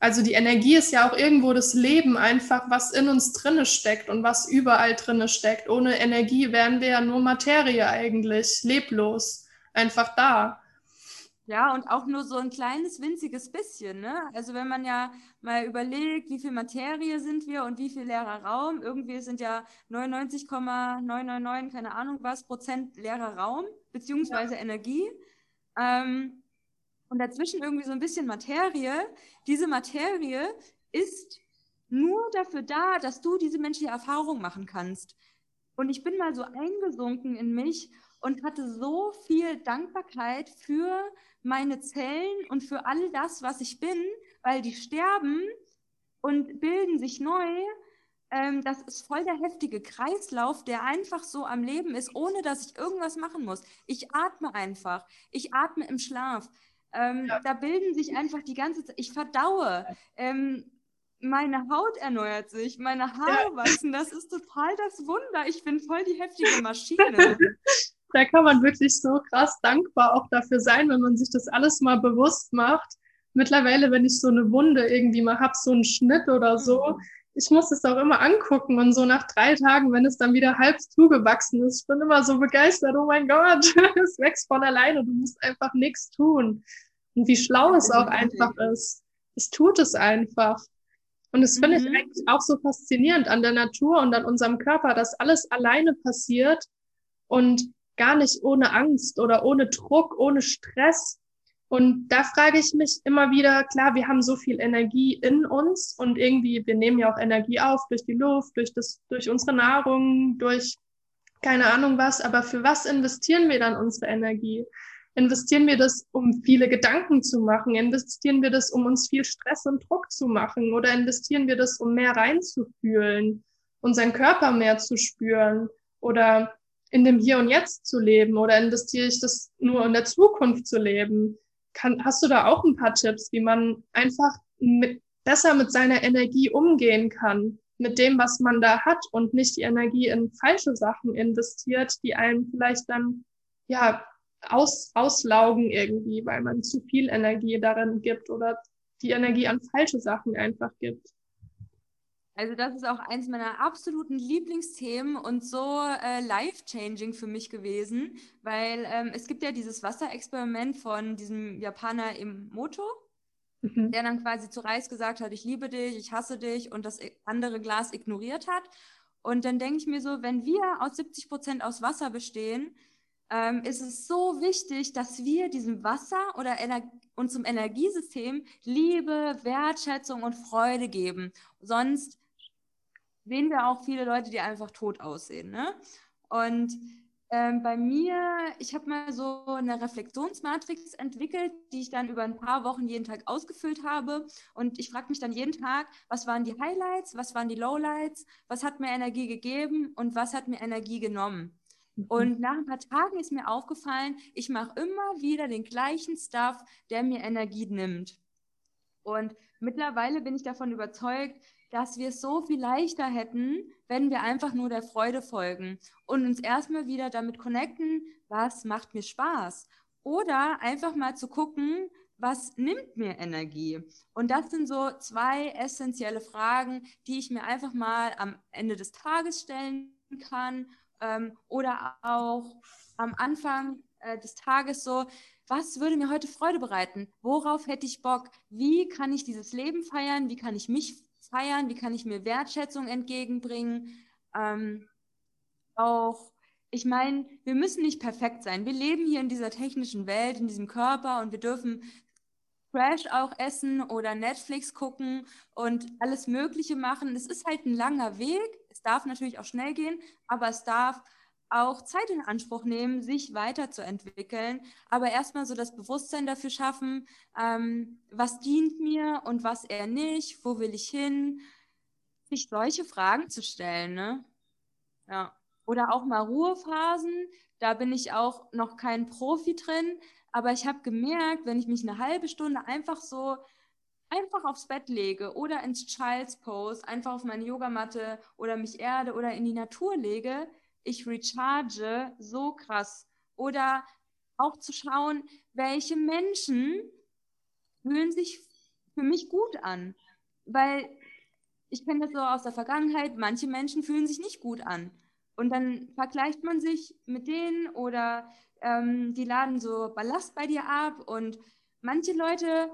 Also die Energie ist ja auch irgendwo das Leben einfach, was in uns drinne steckt und was überall drinne steckt. Ohne Energie wären wir ja nur Materie eigentlich, leblos, einfach da. Ja, und auch nur so ein kleines, winziges bisschen. Ne? Also wenn man ja mal überlegt, wie viel Materie sind wir und wie viel leerer Raum. Irgendwie sind ja 99,999, keine Ahnung was, Prozent leerer Raum, beziehungsweise ja. Energie. Ähm, und dazwischen irgendwie so ein bisschen Materie. Diese Materie ist nur dafür da, dass du diese menschliche Erfahrung machen kannst. Und ich bin mal so eingesunken in mich und hatte so viel Dankbarkeit für meine Zellen und für all das, was ich bin, weil die sterben und bilden sich neu. Ähm, das ist voll der heftige Kreislauf, der einfach so am Leben ist, ohne dass ich irgendwas machen muss. Ich atme einfach. Ich atme im Schlaf. Ähm, ja. Da bilden sich einfach die ganze Zeit, ich verdaue. Ähm, meine Haut erneuert sich, meine Haare ja. wachsen. Das ist total das Wunder. Ich bin voll die heftige Maschine. [laughs] da kann man wirklich so krass dankbar auch dafür sein, wenn man sich das alles mal bewusst macht. Mittlerweile, wenn ich so eine Wunde irgendwie mal habe, so einen Schnitt oder so, mhm. Ich muss es auch immer angucken und so nach drei Tagen, wenn es dann wieder halb zugewachsen ist, ich bin immer so begeistert, oh mein Gott, [laughs] es wächst von alleine, du musst einfach nichts tun. Und wie schlau es auch einfach ist. Es tut es einfach. Und das finde mhm. ich eigentlich auch so faszinierend an der Natur und an unserem Körper, dass alles alleine passiert und gar nicht ohne Angst oder ohne Druck, ohne Stress. Und da frage ich mich immer wieder, klar, wir haben so viel Energie in uns und irgendwie, wir nehmen ja auch Energie auf durch die Luft, durch das, durch unsere Nahrung, durch keine Ahnung was, aber für was investieren wir dann unsere Energie? Investieren wir das, um viele Gedanken zu machen? Investieren wir das, um uns viel Stress und Druck zu machen? Oder investieren wir das, um mehr reinzufühlen, unseren Körper mehr zu spüren? Oder in dem Hier und Jetzt zu leben oder investiere ich das nur in der Zukunft zu leben? Kann, hast du da auch ein paar Tipps, wie man einfach mit, besser mit seiner Energie umgehen kann, mit dem, was man da hat und nicht die Energie in falsche Sachen investiert, die einem vielleicht dann ja aus, auslaugen irgendwie, weil man zu viel Energie darin gibt oder die Energie an falsche Sachen einfach gibt? Also das ist auch eins meiner absoluten Lieblingsthemen und so äh, life-changing für mich gewesen, weil ähm, es gibt ja dieses Wasserexperiment von diesem Japaner Emoto, mhm. der dann quasi zu Reis gesagt hat, ich liebe dich, ich hasse dich und das andere Glas ignoriert hat. Und dann denke ich mir so, wenn wir aus 70 Prozent aus Wasser bestehen, ähm, ist es so wichtig, dass wir diesem Wasser oder Ener unserem Energiesystem Liebe, Wertschätzung und Freude geben. Sonst sehen wir auch viele Leute, die einfach tot aussehen. Ne? Und ähm, bei mir, ich habe mal so eine Reflexionsmatrix entwickelt, die ich dann über ein paar Wochen jeden Tag ausgefüllt habe. Und ich frage mich dann jeden Tag, was waren die Highlights, was waren die Lowlights, was hat mir Energie gegeben und was hat mir Energie genommen. Mhm. Und nach ein paar Tagen ist mir aufgefallen, ich mache immer wieder den gleichen Stuff, der mir Energie nimmt. Und mittlerweile bin ich davon überzeugt, dass wir es so viel leichter hätten, wenn wir einfach nur der Freude folgen und uns erstmal wieder damit connecten, was macht mir Spaß. Oder einfach mal zu gucken, was nimmt mir Energie? Und das sind so zwei essentielle Fragen, die ich mir einfach mal am Ende des Tages stellen kann ähm, oder auch am Anfang äh, des Tages so, was würde mir heute Freude bereiten? Worauf hätte ich Bock? Wie kann ich dieses Leben feiern? Wie kann ich mich feiern? Wie kann ich mir Wertschätzung entgegenbringen? Ähm, auch, ich meine, wir müssen nicht perfekt sein. Wir leben hier in dieser technischen Welt, in diesem Körper und wir dürfen Crash auch essen oder Netflix gucken und alles Mögliche machen. Es ist halt ein langer Weg. Es darf natürlich auch schnell gehen, aber es darf auch Zeit in Anspruch nehmen, sich weiterzuentwickeln, aber erstmal so das Bewusstsein dafür schaffen, ähm, was dient mir und was eher nicht, wo will ich hin, sich solche Fragen zu stellen, ne? Ja. Oder auch mal Ruhephasen, da bin ich auch noch kein Profi drin, aber ich habe gemerkt, wenn ich mich eine halbe Stunde einfach so einfach aufs Bett lege oder ins Child's Pose, einfach auf meine Yogamatte oder mich erde oder in die Natur lege, ich recharge so krass. Oder auch zu schauen, welche Menschen fühlen sich für mich gut an. Weil ich kenne das so aus der Vergangenheit, manche Menschen fühlen sich nicht gut an. Und dann vergleicht man sich mit denen oder ähm, die laden so Ballast bei dir ab. Und manche Leute,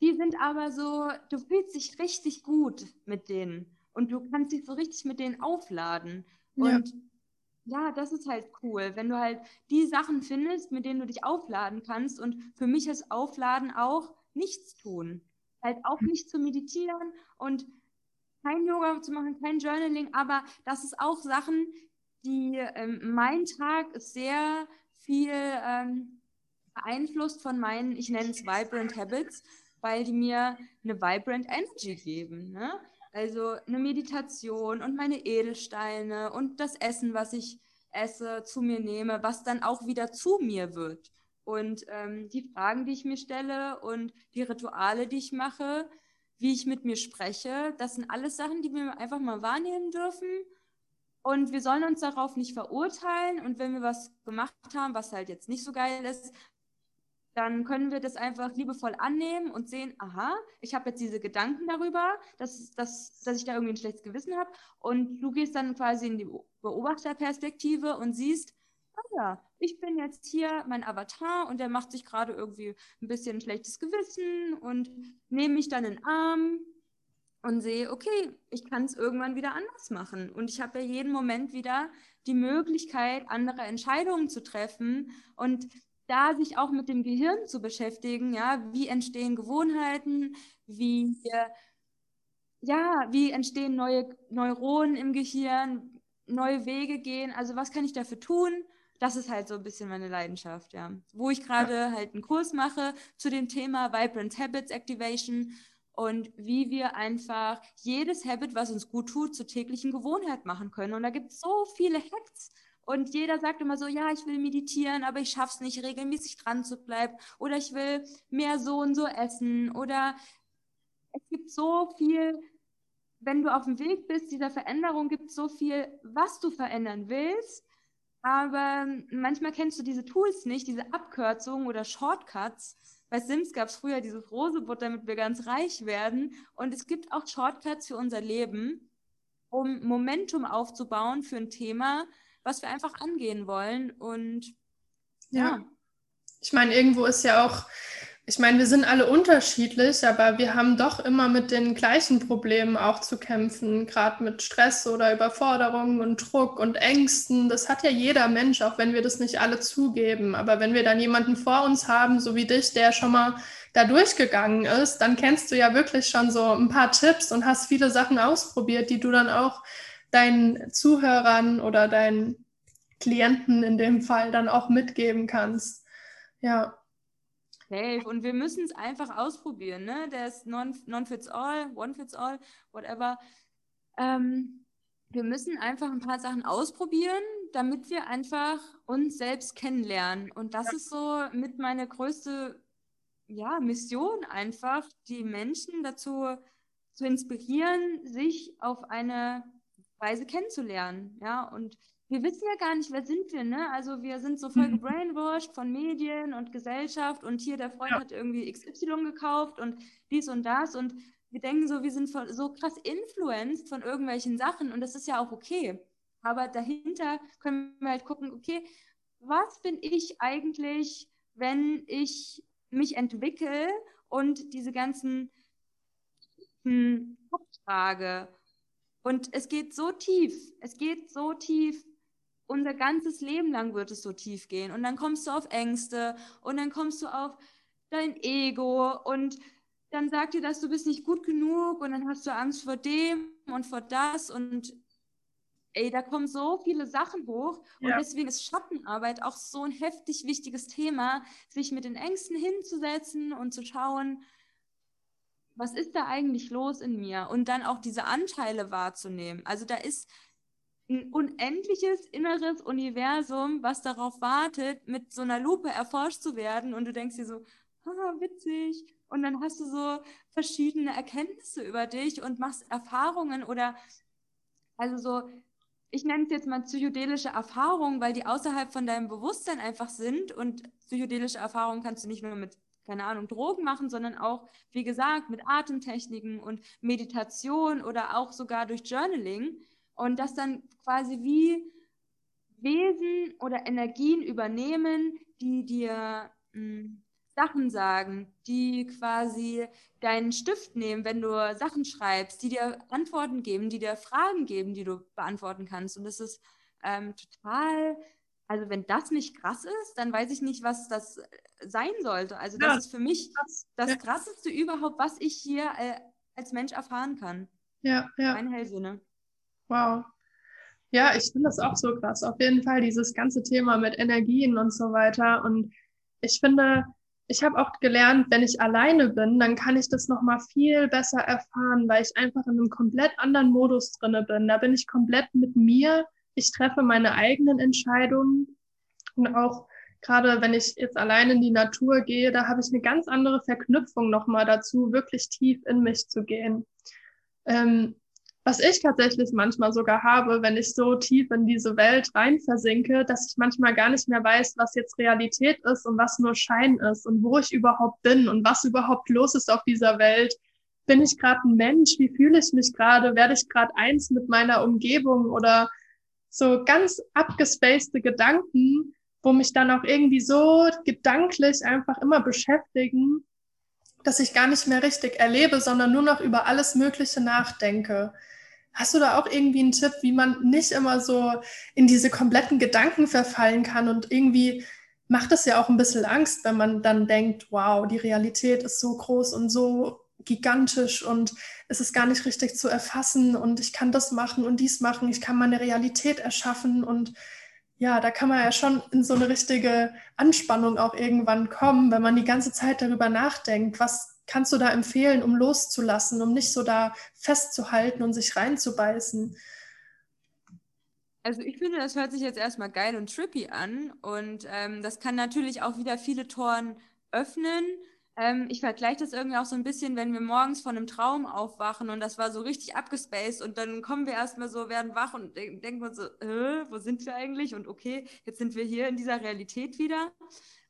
die sind aber so, du fühlst dich richtig gut mit denen. Und du kannst dich so richtig mit denen aufladen. Und ja ja, das ist halt cool, wenn du halt die Sachen findest, mit denen du dich aufladen kannst. Und für mich ist Aufladen auch nichts tun. Halt auch nicht zu meditieren und kein Yoga zu machen, kein Journaling, aber das ist auch Sachen, die ähm, mein Tag ist sehr viel ähm, beeinflusst von meinen, ich nenne es Vibrant Habits, weil die mir eine Vibrant Energy geben. Ne? Also eine Meditation und meine Edelsteine und das Essen, was ich esse, zu mir nehme, was dann auch wieder zu mir wird. Und ähm, die Fragen, die ich mir stelle und die Rituale, die ich mache, wie ich mit mir spreche, das sind alles Sachen, die wir einfach mal wahrnehmen dürfen. Und wir sollen uns darauf nicht verurteilen. Und wenn wir was gemacht haben, was halt jetzt nicht so geil ist, dann können wir das einfach liebevoll annehmen und sehen, aha, ich habe jetzt diese Gedanken darüber, dass, dass, dass ich da irgendwie ein schlechtes Gewissen habe. Und du gehst dann quasi in die Beobachterperspektive und siehst, ah ja, ich bin jetzt hier mein Avatar und der macht sich gerade irgendwie ein bisschen ein schlechtes Gewissen und nehme mich dann in den Arm und sehe, okay, ich kann es irgendwann wieder anders machen. Und ich habe ja jeden Moment wieder die Möglichkeit, andere Entscheidungen zu treffen. Und da sich auch mit dem Gehirn zu beschäftigen, ja, wie entstehen Gewohnheiten, wie, ja, wie entstehen neue Neuronen im Gehirn, neue Wege gehen, also was kann ich dafür tun? Das ist halt so ein bisschen meine Leidenschaft, ja. Wo ich gerade ja. halt einen Kurs mache zu dem Thema Vibrant Habits Activation und wie wir einfach jedes Habit, was uns gut tut, zur täglichen Gewohnheit machen können. Und da gibt es so viele Hacks, und jeder sagt immer so, ja, ich will meditieren, aber ich schaffe es nicht, regelmäßig dran zu bleiben. Oder ich will mehr so und so essen. Oder es gibt so viel, wenn du auf dem Weg bist, dieser Veränderung gibt es so viel, was du verändern willst. Aber manchmal kennst du diese Tools nicht, diese Abkürzungen oder Shortcuts. Bei Sims gab es früher dieses Rosebutter, damit wir ganz reich werden. Und es gibt auch Shortcuts für unser Leben. um Momentum aufzubauen für ein Thema, was wir einfach angehen wollen. Und ja. ja. Ich meine, irgendwo ist ja auch ich meine, wir sind alle unterschiedlich, aber wir haben doch immer mit den gleichen Problemen auch zu kämpfen, gerade mit Stress oder Überforderung und Druck und Ängsten. Das hat ja jeder Mensch, auch wenn wir das nicht alle zugeben. Aber wenn wir dann jemanden vor uns haben, so wie dich, der schon mal da durchgegangen ist, dann kennst du ja wirklich schon so ein paar Tipps und hast viele Sachen ausprobiert, die du dann auch deinen Zuhörern oder deinen Klienten in dem Fall dann auch mitgeben kannst. Ja. Safe. Und wir müssen es einfach ausprobieren, ne? Der ist non, non fits all, one fits all, whatever. Ähm, wir müssen einfach ein paar Sachen ausprobieren, damit wir einfach uns selbst kennenlernen. Und das ja. ist so mit meiner größte ja, Mission einfach, die Menschen dazu zu inspirieren, sich auf eine Weise kennenzulernen. Ja, und wir wissen ja gar nicht, wer sind wir, ne? Also wir sind so voll mhm. gebrainwashed von Medien und Gesellschaft und hier der Freund ja. hat irgendwie XY gekauft und dies und das und wir denken so, wir sind so krass influenced von irgendwelchen Sachen und das ist ja auch okay. Aber dahinter können wir halt gucken, okay, was bin ich eigentlich, wenn ich mich entwickle und diese ganzen hm, trage. Und es geht so tief, es geht so tief, unser ganzes Leben lang wird es so tief gehen. Und dann kommst du auf Ängste und dann kommst du auf dein Ego und dann sagt dir, dass du bist nicht gut genug und dann hast du Angst vor dem und vor das und ey, da kommen so viele Sachen hoch und ja. deswegen ist Schattenarbeit auch so ein heftig wichtiges Thema, sich mit den Ängsten hinzusetzen und zu schauen, was ist da eigentlich los in mir und dann auch diese Anteile wahrzunehmen. Also da ist ein unendliches inneres Universum, was darauf wartet, mit so einer Lupe erforscht zu werden. Und du denkst dir so, ah, witzig. Und dann hast du so verschiedene Erkenntnisse über dich und machst Erfahrungen oder also so, ich nenne es jetzt mal psychedelische Erfahrungen, weil die außerhalb von deinem Bewusstsein einfach sind. Und psychedelische Erfahrungen kannst du nicht nur mit, keine Ahnung, Drogen machen, sondern auch, wie gesagt, mit Atemtechniken und Meditation oder auch sogar durch Journaling. Und das dann quasi wie Wesen oder Energien übernehmen, die dir mh, hm, Sachen sagen, die quasi deinen Stift nehmen, wenn du Sachen schreibst, die dir Antworten geben, die dir Fragen geben, die du beantworten kannst. Und das ist ähm, total, also wenn das nicht krass ist, dann weiß ich nicht, was das sein sollte. Also das ja, ist für mich das, ja. Krasseste überhaupt, was ich hier äh, als Mensch erfahren kann. Ja, ja. Mein Hellsinne. Wow. Ja, ich finde das auch so krass. Auf jeden Fall dieses ganze Thema mit Energien und so weiter. Und ich finde, ich habe auch gelernt, wenn ich alleine bin, dann kann ich das nochmal viel besser erfahren, weil ich einfach in einem komplett anderen Modus drinne bin. Da bin ich komplett mit mir. Ich treffe meine eigenen Entscheidungen. Und auch gerade wenn ich jetzt alleine in die Natur gehe, da habe ich eine ganz andere Verknüpfung nochmal dazu, wirklich tief in mich zu gehen. Ähm, was ich tatsächlich manchmal sogar habe, wenn ich so tief in diese Welt rein versinke, dass ich manchmal gar nicht mehr weiß, was jetzt Realität ist und was nur Schein ist und wo ich überhaupt bin und was überhaupt los ist auf dieser Welt. Bin ich gerade ein Mensch? Wie fühle ich mich gerade? Werde ich gerade eins mit meiner Umgebung oder so ganz abgespacede Gedanken, wo mich dann auch irgendwie so gedanklich einfach immer beschäftigen, dass ich gar nicht mehr richtig erlebe, sondern nur noch über alles Mögliche nachdenke. Hast du da auch irgendwie einen Tipp, wie man nicht immer so in diese kompletten Gedanken verfallen kann und irgendwie macht es ja auch ein bisschen Angst, wenn man dann denkt, wow, die Realität ist so groß und so gigantisch und es ist gar nicht richtig zu erfassen und ich kann das machen und dies machen, ich kann meine Realität erschaffen und ja, da kann man ja schon in so eine richtige Anspannung auch irgendwann kommen, wenn man die ganze Zeit darüber nachdenkt, was kannst du da empfehlen, um loszulassen, um nicht so da festzuhalten und sich reinzubeißen? Also ich finde, das hört sich jetzt erstmal geil und trippy an und ähm, das kann natürlich auch wieder viele Toren öffnen. Ähm, ich vergleiche das irgendwie auch so ein bisschen, wenn wir morgens von einem Traum aufwachen und das war so richtig abgespaced und dann kommen wir erstmal so, werden wach und de denken uns so, äh, wo sind wir eigentlich? Und okay, jetzt sind wir hier in dieser Realität wieder.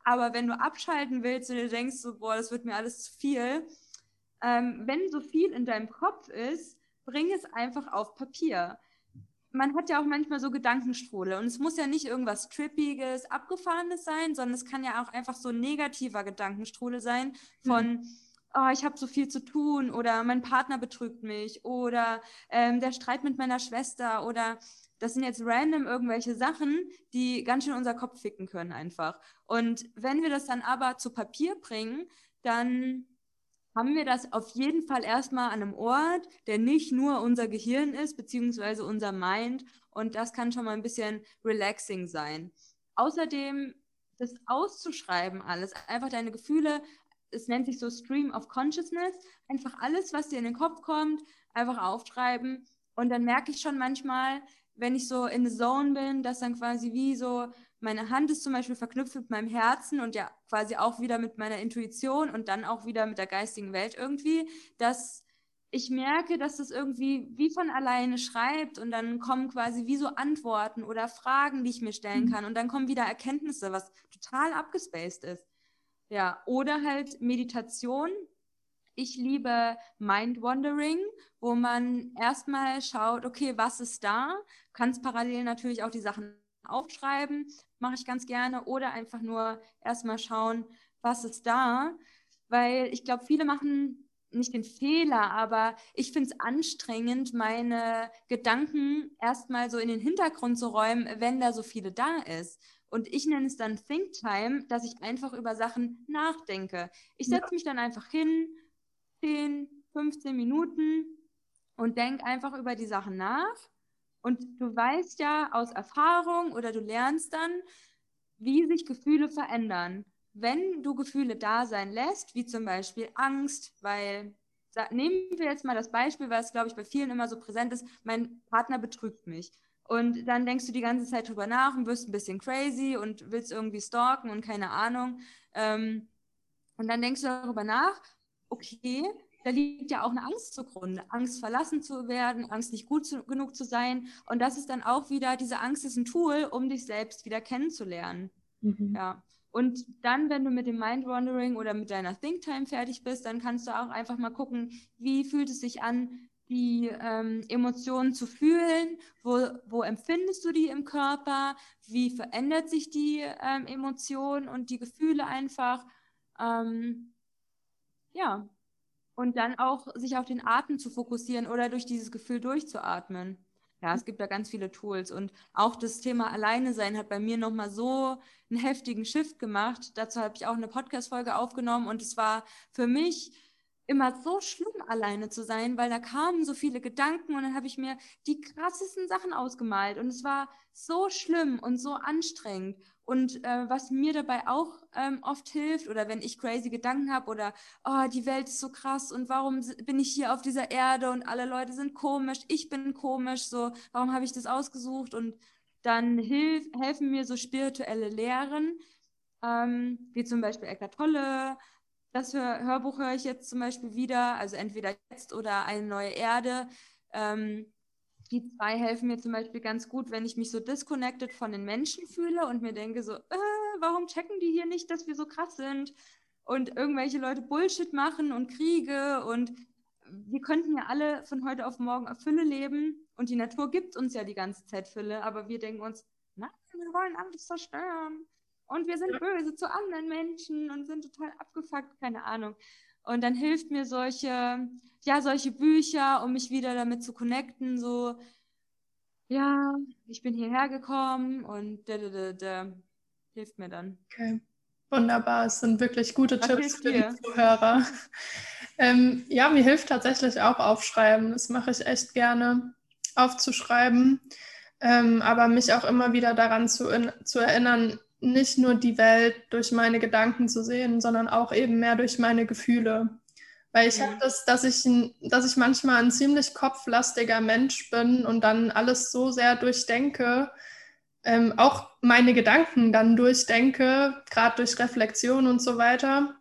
Aber wenn du abschalten willst und du denkst so, boah, das wird mir alles zu viel, ähm, wenn so viel in deinem Kopf ist, bring es einfach auf Papier. Man hat ja auch manchmal so Gedankenstrudel und es muss ja nicht irgendwas Trippiges, Abgefahrenes sein, sondern es kann ja auch einfach so ein negativer Gedankenstrudel sein von, mhm. oh, ich habe so viel zu tun oder mein Partner betrügt mich oder ähm, der Streit mit meiner Schwester oder das sind jetzt random irgendwelche Sachen, die ganz schön unser Kopf ficken können einfach. Und wenn wir das dann aber zu Papier bringen, dann haben wir das auf jeden Fall erstmal an einem Ort, der nicht nur unser Gehirn ist, beziehungsweise unser Mind. Und das kann schon mal ein bisschen relaxing sein. Außerdem, das auszuschreiben alles, einfach deine Gefühle, es nennt sich so Stream of Consciousness, einfach alles, was dir in den Kopf kommt, einfach aufschreiben. Und dann merke ich schon manchmal, wenn ich so in the Zone bin, dass dann quasi wie so meine Hand ist zum Beispiel verknüpft mit meinem Herzen und ja quasi auch wieder mit meiner Intuition und dann auch wieder mit der geistigen Welt irgendwie, dass ich merke, dass das irgendwie wie von alleine schreibt und dann kommen quasi wie so Antworten oder Fragen, die ich mir stellen mhm. kann und dann kommen wieder Erkenntnisse, was total abgespaced ist. Ja, oder halt Meditation. Ich liebe Mind Wandering, wo man erstmal schaut, okay, was ist da? Kannst parallel natürlich auch die Sachen aufschreiben, mache ich ganz gerne, oder einfach nur erstmal schauen, was ist da, weil ich glaube, viele machen nicht den Fehler, aber ich finde es anstrengend, meine Gedanken erstmal so in den Hintergrund zu räumen, wenn da so viele da ist. Und ich nenne es dann Think Time, dass ich einfach über Sachen nachdenke. Ich setze ja. mich dann einfach hin, 10, 15 Minuten und denke einfach über die Sachen nach und du weißt ja aus Erfahrung oder du lernst dann, wie sich Gefühle verändern. Wenn du Gefühle da sein lässt, wie zum Beispiel Angst, weil nehmen wir jetzt mal das Beispiel, weil es, glaube ich, bei vielen immer so präsent ist, mein Partner betrügt mich. Und dann denkst du die ganze Zeit drüber nach und wirst ein bisschen crazy und willst irgendwie stalken und keine Ahnung. Ähm, und dann denkst du darüber nach, okay, da liegt ja auch eine Angst zugrunde. Angst, verlassen zu werden, Angst, nicht gut zu, genug zu sein. Und das ist dann auch wieder, diese Angst ist ein Tool, um dich selbst wieder kennenzulernen. Mhm. Ja. Und dann, wenn du mit dem Mind Wandering oder mit deiner Think Time fertig bist, dann kannst du auch einfach mal gucken, wie fühlt es sich an, die ähm, Emotionen zu fühlen, wo, wo empfindest du die im Körper, wie verändert sich die ähm, Emotion und die Gefühle einfach. Ähm, ja, und dann auch sich auf den Atem zu fokussieren oder durch dieses Gefühl durchzuatmen. Ja, es gibt da ganz viele Tools und auch das Thema Alleine sein hat bei mir nochmal so einen heftigen Shift gemacht. Dazu habe ich auch eine Podcast-Folge aufgenommen und es war für mich immer so schlimm, alleine zu sein, weil da kamen so viele Gedanken und dann habe ich mir die krassesten Sachen ausgemalt und es war so schlimm und so anstrengend. Und äh, was mir dabei auch ähm, oft hilft, oder wenn ich crazy Gedanken habe, oder oh, die Welt ist so krass und warum bin ich hier auf dieser Erde und alle Leute sind komisch, ich bin komisch, so, warum habe ich das ausgesucht? Und dann hilf, helfen mir so spirituelle Lehren, ähm, wie zum Beispiel Eckart Tolle. Das Hör Hörbuch höre ich jetzt zum Beispiel wieder, also entweder jetzt oder eine neue Erde. Ähm, die zwei helfen mir zum Beispiel ganz gut, wenn ich mich so disconnected von den Menschen fühle und mir denke so, äh, warum checken die hier nicht, dass wir so krass sind und irgendwelche Leute Bullshit machen und Kriege und wir könnten ja alle von heute auf morgen auf Fülle leben und die Natur gibt uns ja die ganze Zeit Fülle, aber wir denken uns, nein, wir wollen alles zerstören und wir sind ja. böse zu anderen Menschen und sind total abgefuckt, keine Ahnung. Und dann hilft mir solche, ja, solche Bücher, um mich wieder damit zu connecten, so, ja, ich bin hierher gekommen und da, da, da, da. hilft mir dann. Okay. Wunderbar, es sind wirklich gute Was Tipps für die Zuhörer. ähm, ja, mir hilft tatsächlich auch Aufschreiben. Das mache ich echt gerne, aufzuschreiben. Ähm, aber mich auch immer wieder daran zu, in, zu erinnern, nicht nur die Welt durch meine Gedanken zu sehen, sondern auch eben mehr durch meine Gefühle. Weil ich mhm. habe das, dass ich, dass ich manchmal ein ziemlich kopflastiger Mensch bin und dann alles so sehr durchdenke, ähm, auch meine Gedanken dann durchdenke, gerade durch Reflexion und so weiter,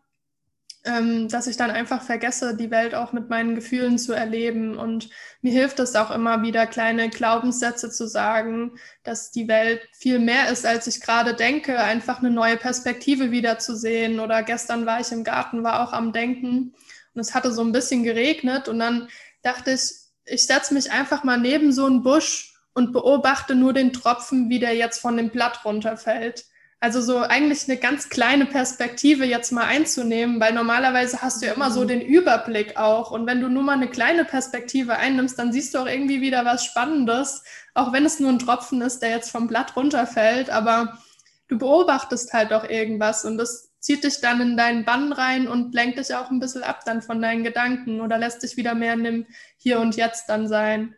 dass ich dann einfach vergesse, die Welt auch mit meinen Gefühlen zu erleben. Und mir hilft es auch immer wieder, kleine Glaubenssätze zu sagen, dass die Welt viel mehr ist, als ich gerade denke, einfach eine neue Perspektive wiederzusehen. Oder gestern war ich im Garten, war auch am Denken und es hatte so ein bisschen geregnet und dann dachte ich, ich setze mich einfach mal neben so einen Busch und beobachte nur den Tropfen, wie der jetzt von dem Blatt runterfällt. Also so eigentlich eine ganz kleine Perspektive jetzt mal einzunehmen, weil normalerweise hast du ja immer so mhm. den Überblick auch. Und wenn du nur mal eine kleine Perspektive einnimmst, dann siehst du auch irgendwie wieder was Spannendes, auch wenn es nur ein Tropfen ist, der jetzt vom Blatt runterfällt. Aber du beobachtest halt auch irgendwas und das zieht dich dann in deinen Bann rein und lenkt dich auch ein bisschen ab dann von deinen Gedanken oder lässt dich wieder mehr in dem Hier und Jetzt dann sein.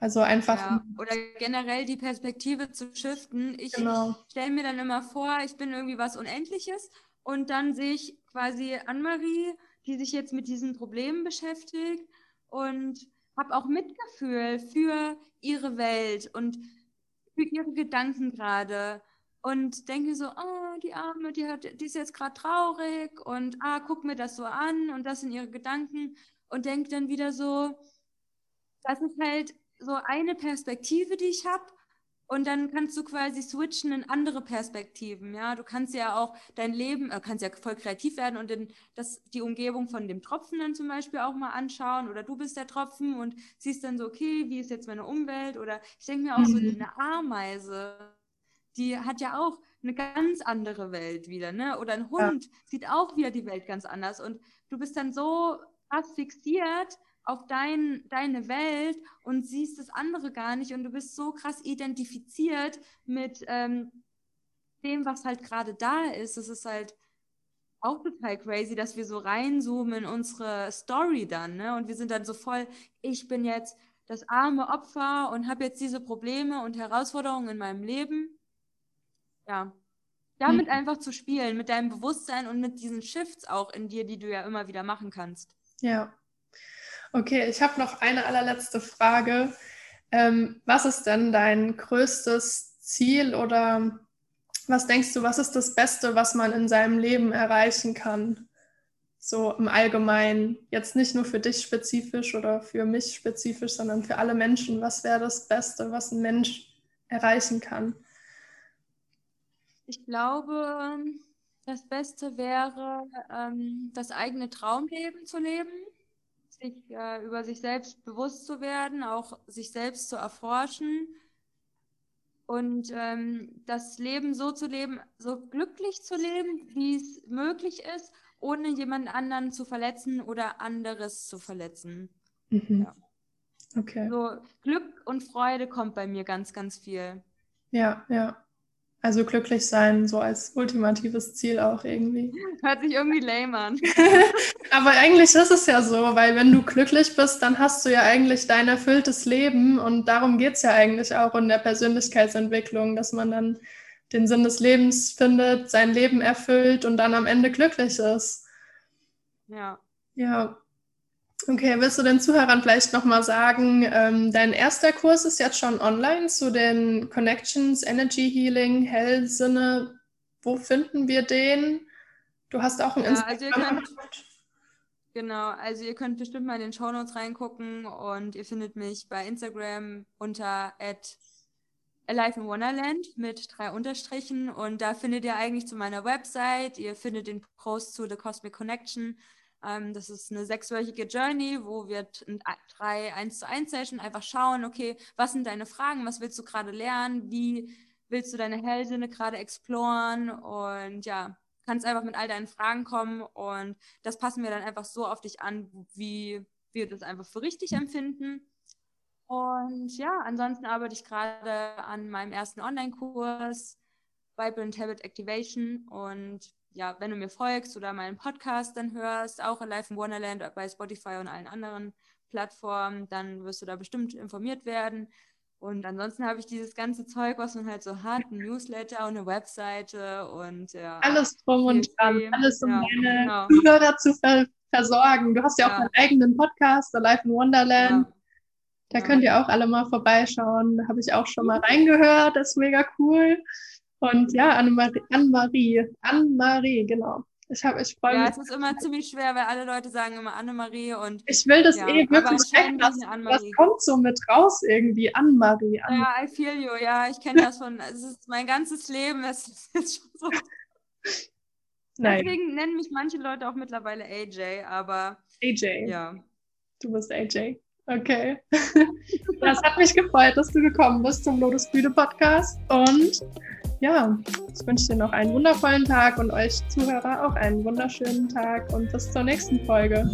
Also einfach. Ja, oder generell die Perspektive zu shiften. Ich genau. stelle mir dann immer vor, ich bin irgendwie was Unendliches und dann sehe ich quasi Anne-Marie, die sich jetzt mit diesen Problemen beschäftigt und habe auch Mitgefühl für ihre Welt und für ihre Gedanken gerade und denke so, oh, die Arme, die, hat, die ist jetzt gerade traurig und ah, guck mir das so an und das sind ihre Gedanken und denke dann wieder so, das ist halt so eine Perspektive, die ich habe. Und dann kannst du quasi switchen in andere Perspektiven. Ja, du kannst ja auch dein Leben, äh, kannst ja voll kreativ werden und in das, die Umgebung von dem Tropfen dann zum Beispiel auch mal anschauen. Oder du bist der Tropfen und siehst dann so, okay, wie ist jetzt meine Umwelt? Oder ich denke mir auch mhm. so, eine Ameise, die hat ja auch eine ganz andere Welt wieder, ne? Oder ein Hund ja. sieht auch wieder die Welt ganz anders. Und du bist dann so krass fixiert auf dein, deine Welt und siehst das andere gar nicht und du bist so krass identifiziert mit ähm, dem, was halt gerade da ist. Das ist halt auch total crazy, dass wir so reinzoomen in unsere Story dann, ne? Und wir sind dann so voll, ich bin jetzt das arme Opfer und habe jetzt diese Probleme und Herausforderungen in meinem Leben. Ja. Damit hm. einfach zu spielen, mit deinem Bewusstsein und mit diesen Shifts auch in dir, die du ja immer wieder machen kannst. Ja, Okay, ich habe noch eine allerletzte Frage. Ähm, was ist denn dein größtes Ziel oder was denkst du, was ist das Beste, was man in seinem Leben erreichen kann? So im Allgemeinen, jetzt nicht nur für dich spezifisch oder für mich spezifisch, sondern für alle Menschen. Was wäre das Beste, was ein Mensch erreichen kann? Ich glaube, das Beste wäre, ähm, das eigene Traumleben zu leben sich äh, über sich selbst bewusst zu werden, auch sich selbst zu erforschen und ähm, das Leben so zu leben, so glücklich zu leben, wie es möglich ist, ohne jemand anderen zu verletzen oder anderes zu verletzen. Mhm. Ja. Okay. So Glück und Freude kommt bei mir ganz, ganz viel. Ja, ja. Also glücklich sein, so als ultimatives Ziel auch irgendwie. [laughs] Hört sich irgendwie lame an. [laughs] Aber eigentlich ist es ja so, weil wenn du glücklich bist, dann hast du ja eigentlich dein erfülltes Leben und darum geht es ja eigentlich auch in der Persönlichkeitsentwicklung, dass man dann den Sinn des Lebens findet, sein Leben erfüllt und dann am Ende glücklich ist. Ja. Ja, Okay, willst du den Zuhörern vielleicht nochmal sagen, ähm, dein erster Kurs ist jetzt schon online zu den Connections, Energy Healing, Hellsinne. Wo finden wir den? Du hast auch ein ja, Instagram. Also genau, also ihr könnt bestimmt mal in den Show Notes reingucken und ihr findet mich bei Instagram unter Alive in Wonderland mit drei Unterstrichen und da findet ihr eigentlich zu meiner Website, ihr findet den Post zu The Cosmic Connection ähm, das ist eine sechswöchige Journey, wo wir drei 1 zu 1 Session einfach schauen, okay, was sind deine Fragen, was willst du gerade lernen, wie willst du deine Hellsinne gerade exploren und ja, kannst einfach mit all deinen Fragen kommen und das passen wir dann einfach so auf dich an, wie wir das einfach für richtig empfinden. Und ja, ansonsten arbeite ich gerade an meinem ersten Online-Kurs, Vibrant Habit Activation und ja, wenn du mir folgst oder meinen Podcast dann hörst, auch Alive in Wonderland bei Spotify und allen anderen Plattformen, dann wirst du da bestimmt informiert werden. Und ansonsten habe ich dieses ganze Zeug, was man halt so hat, ein Newsletter und eine Webseite und ja. Alles drum und dran, alles um ja, deine genau. Zuhörer zu ver versorgen. Du hast ja, ja, auch deinen eigenen Podcast, Alive in Wonderland. Ja. Da könnt ihr auch alle mal vorbeischauen. Da habe ich auch schon mal reingehört. Das ist mega cool. Und ja, Annemarie, Annemarie, Annemarie, genau. Ich, hab, ich freue ja, mich. Ja, es ist immer ziemlich schwer, weil alle Leute sagen immer Annemarie und. Ich will das ja, eh wirklich checken. Das, das kommt so mit raus irgendwie. Annemarie. Anne ja, I feel you. Ja, ich kenne das von. Es ist mein ganzes Leben. Es ist [laughs] jetzt schon so. Nein. Deswegen nennen mich manche Leute auch mittlerweile AJ, aber. AJ. Ja. Du bist AJ. Okay. [laughs] Das hat mich gefreut, dass du gekommen bist zum Lotus Bühne Podcast. Und ja, ich wünsche dir noch einen wundervollen Tag und euch Zuhörer auch einen wunderschönen Tag und bis zur nächsten Folge.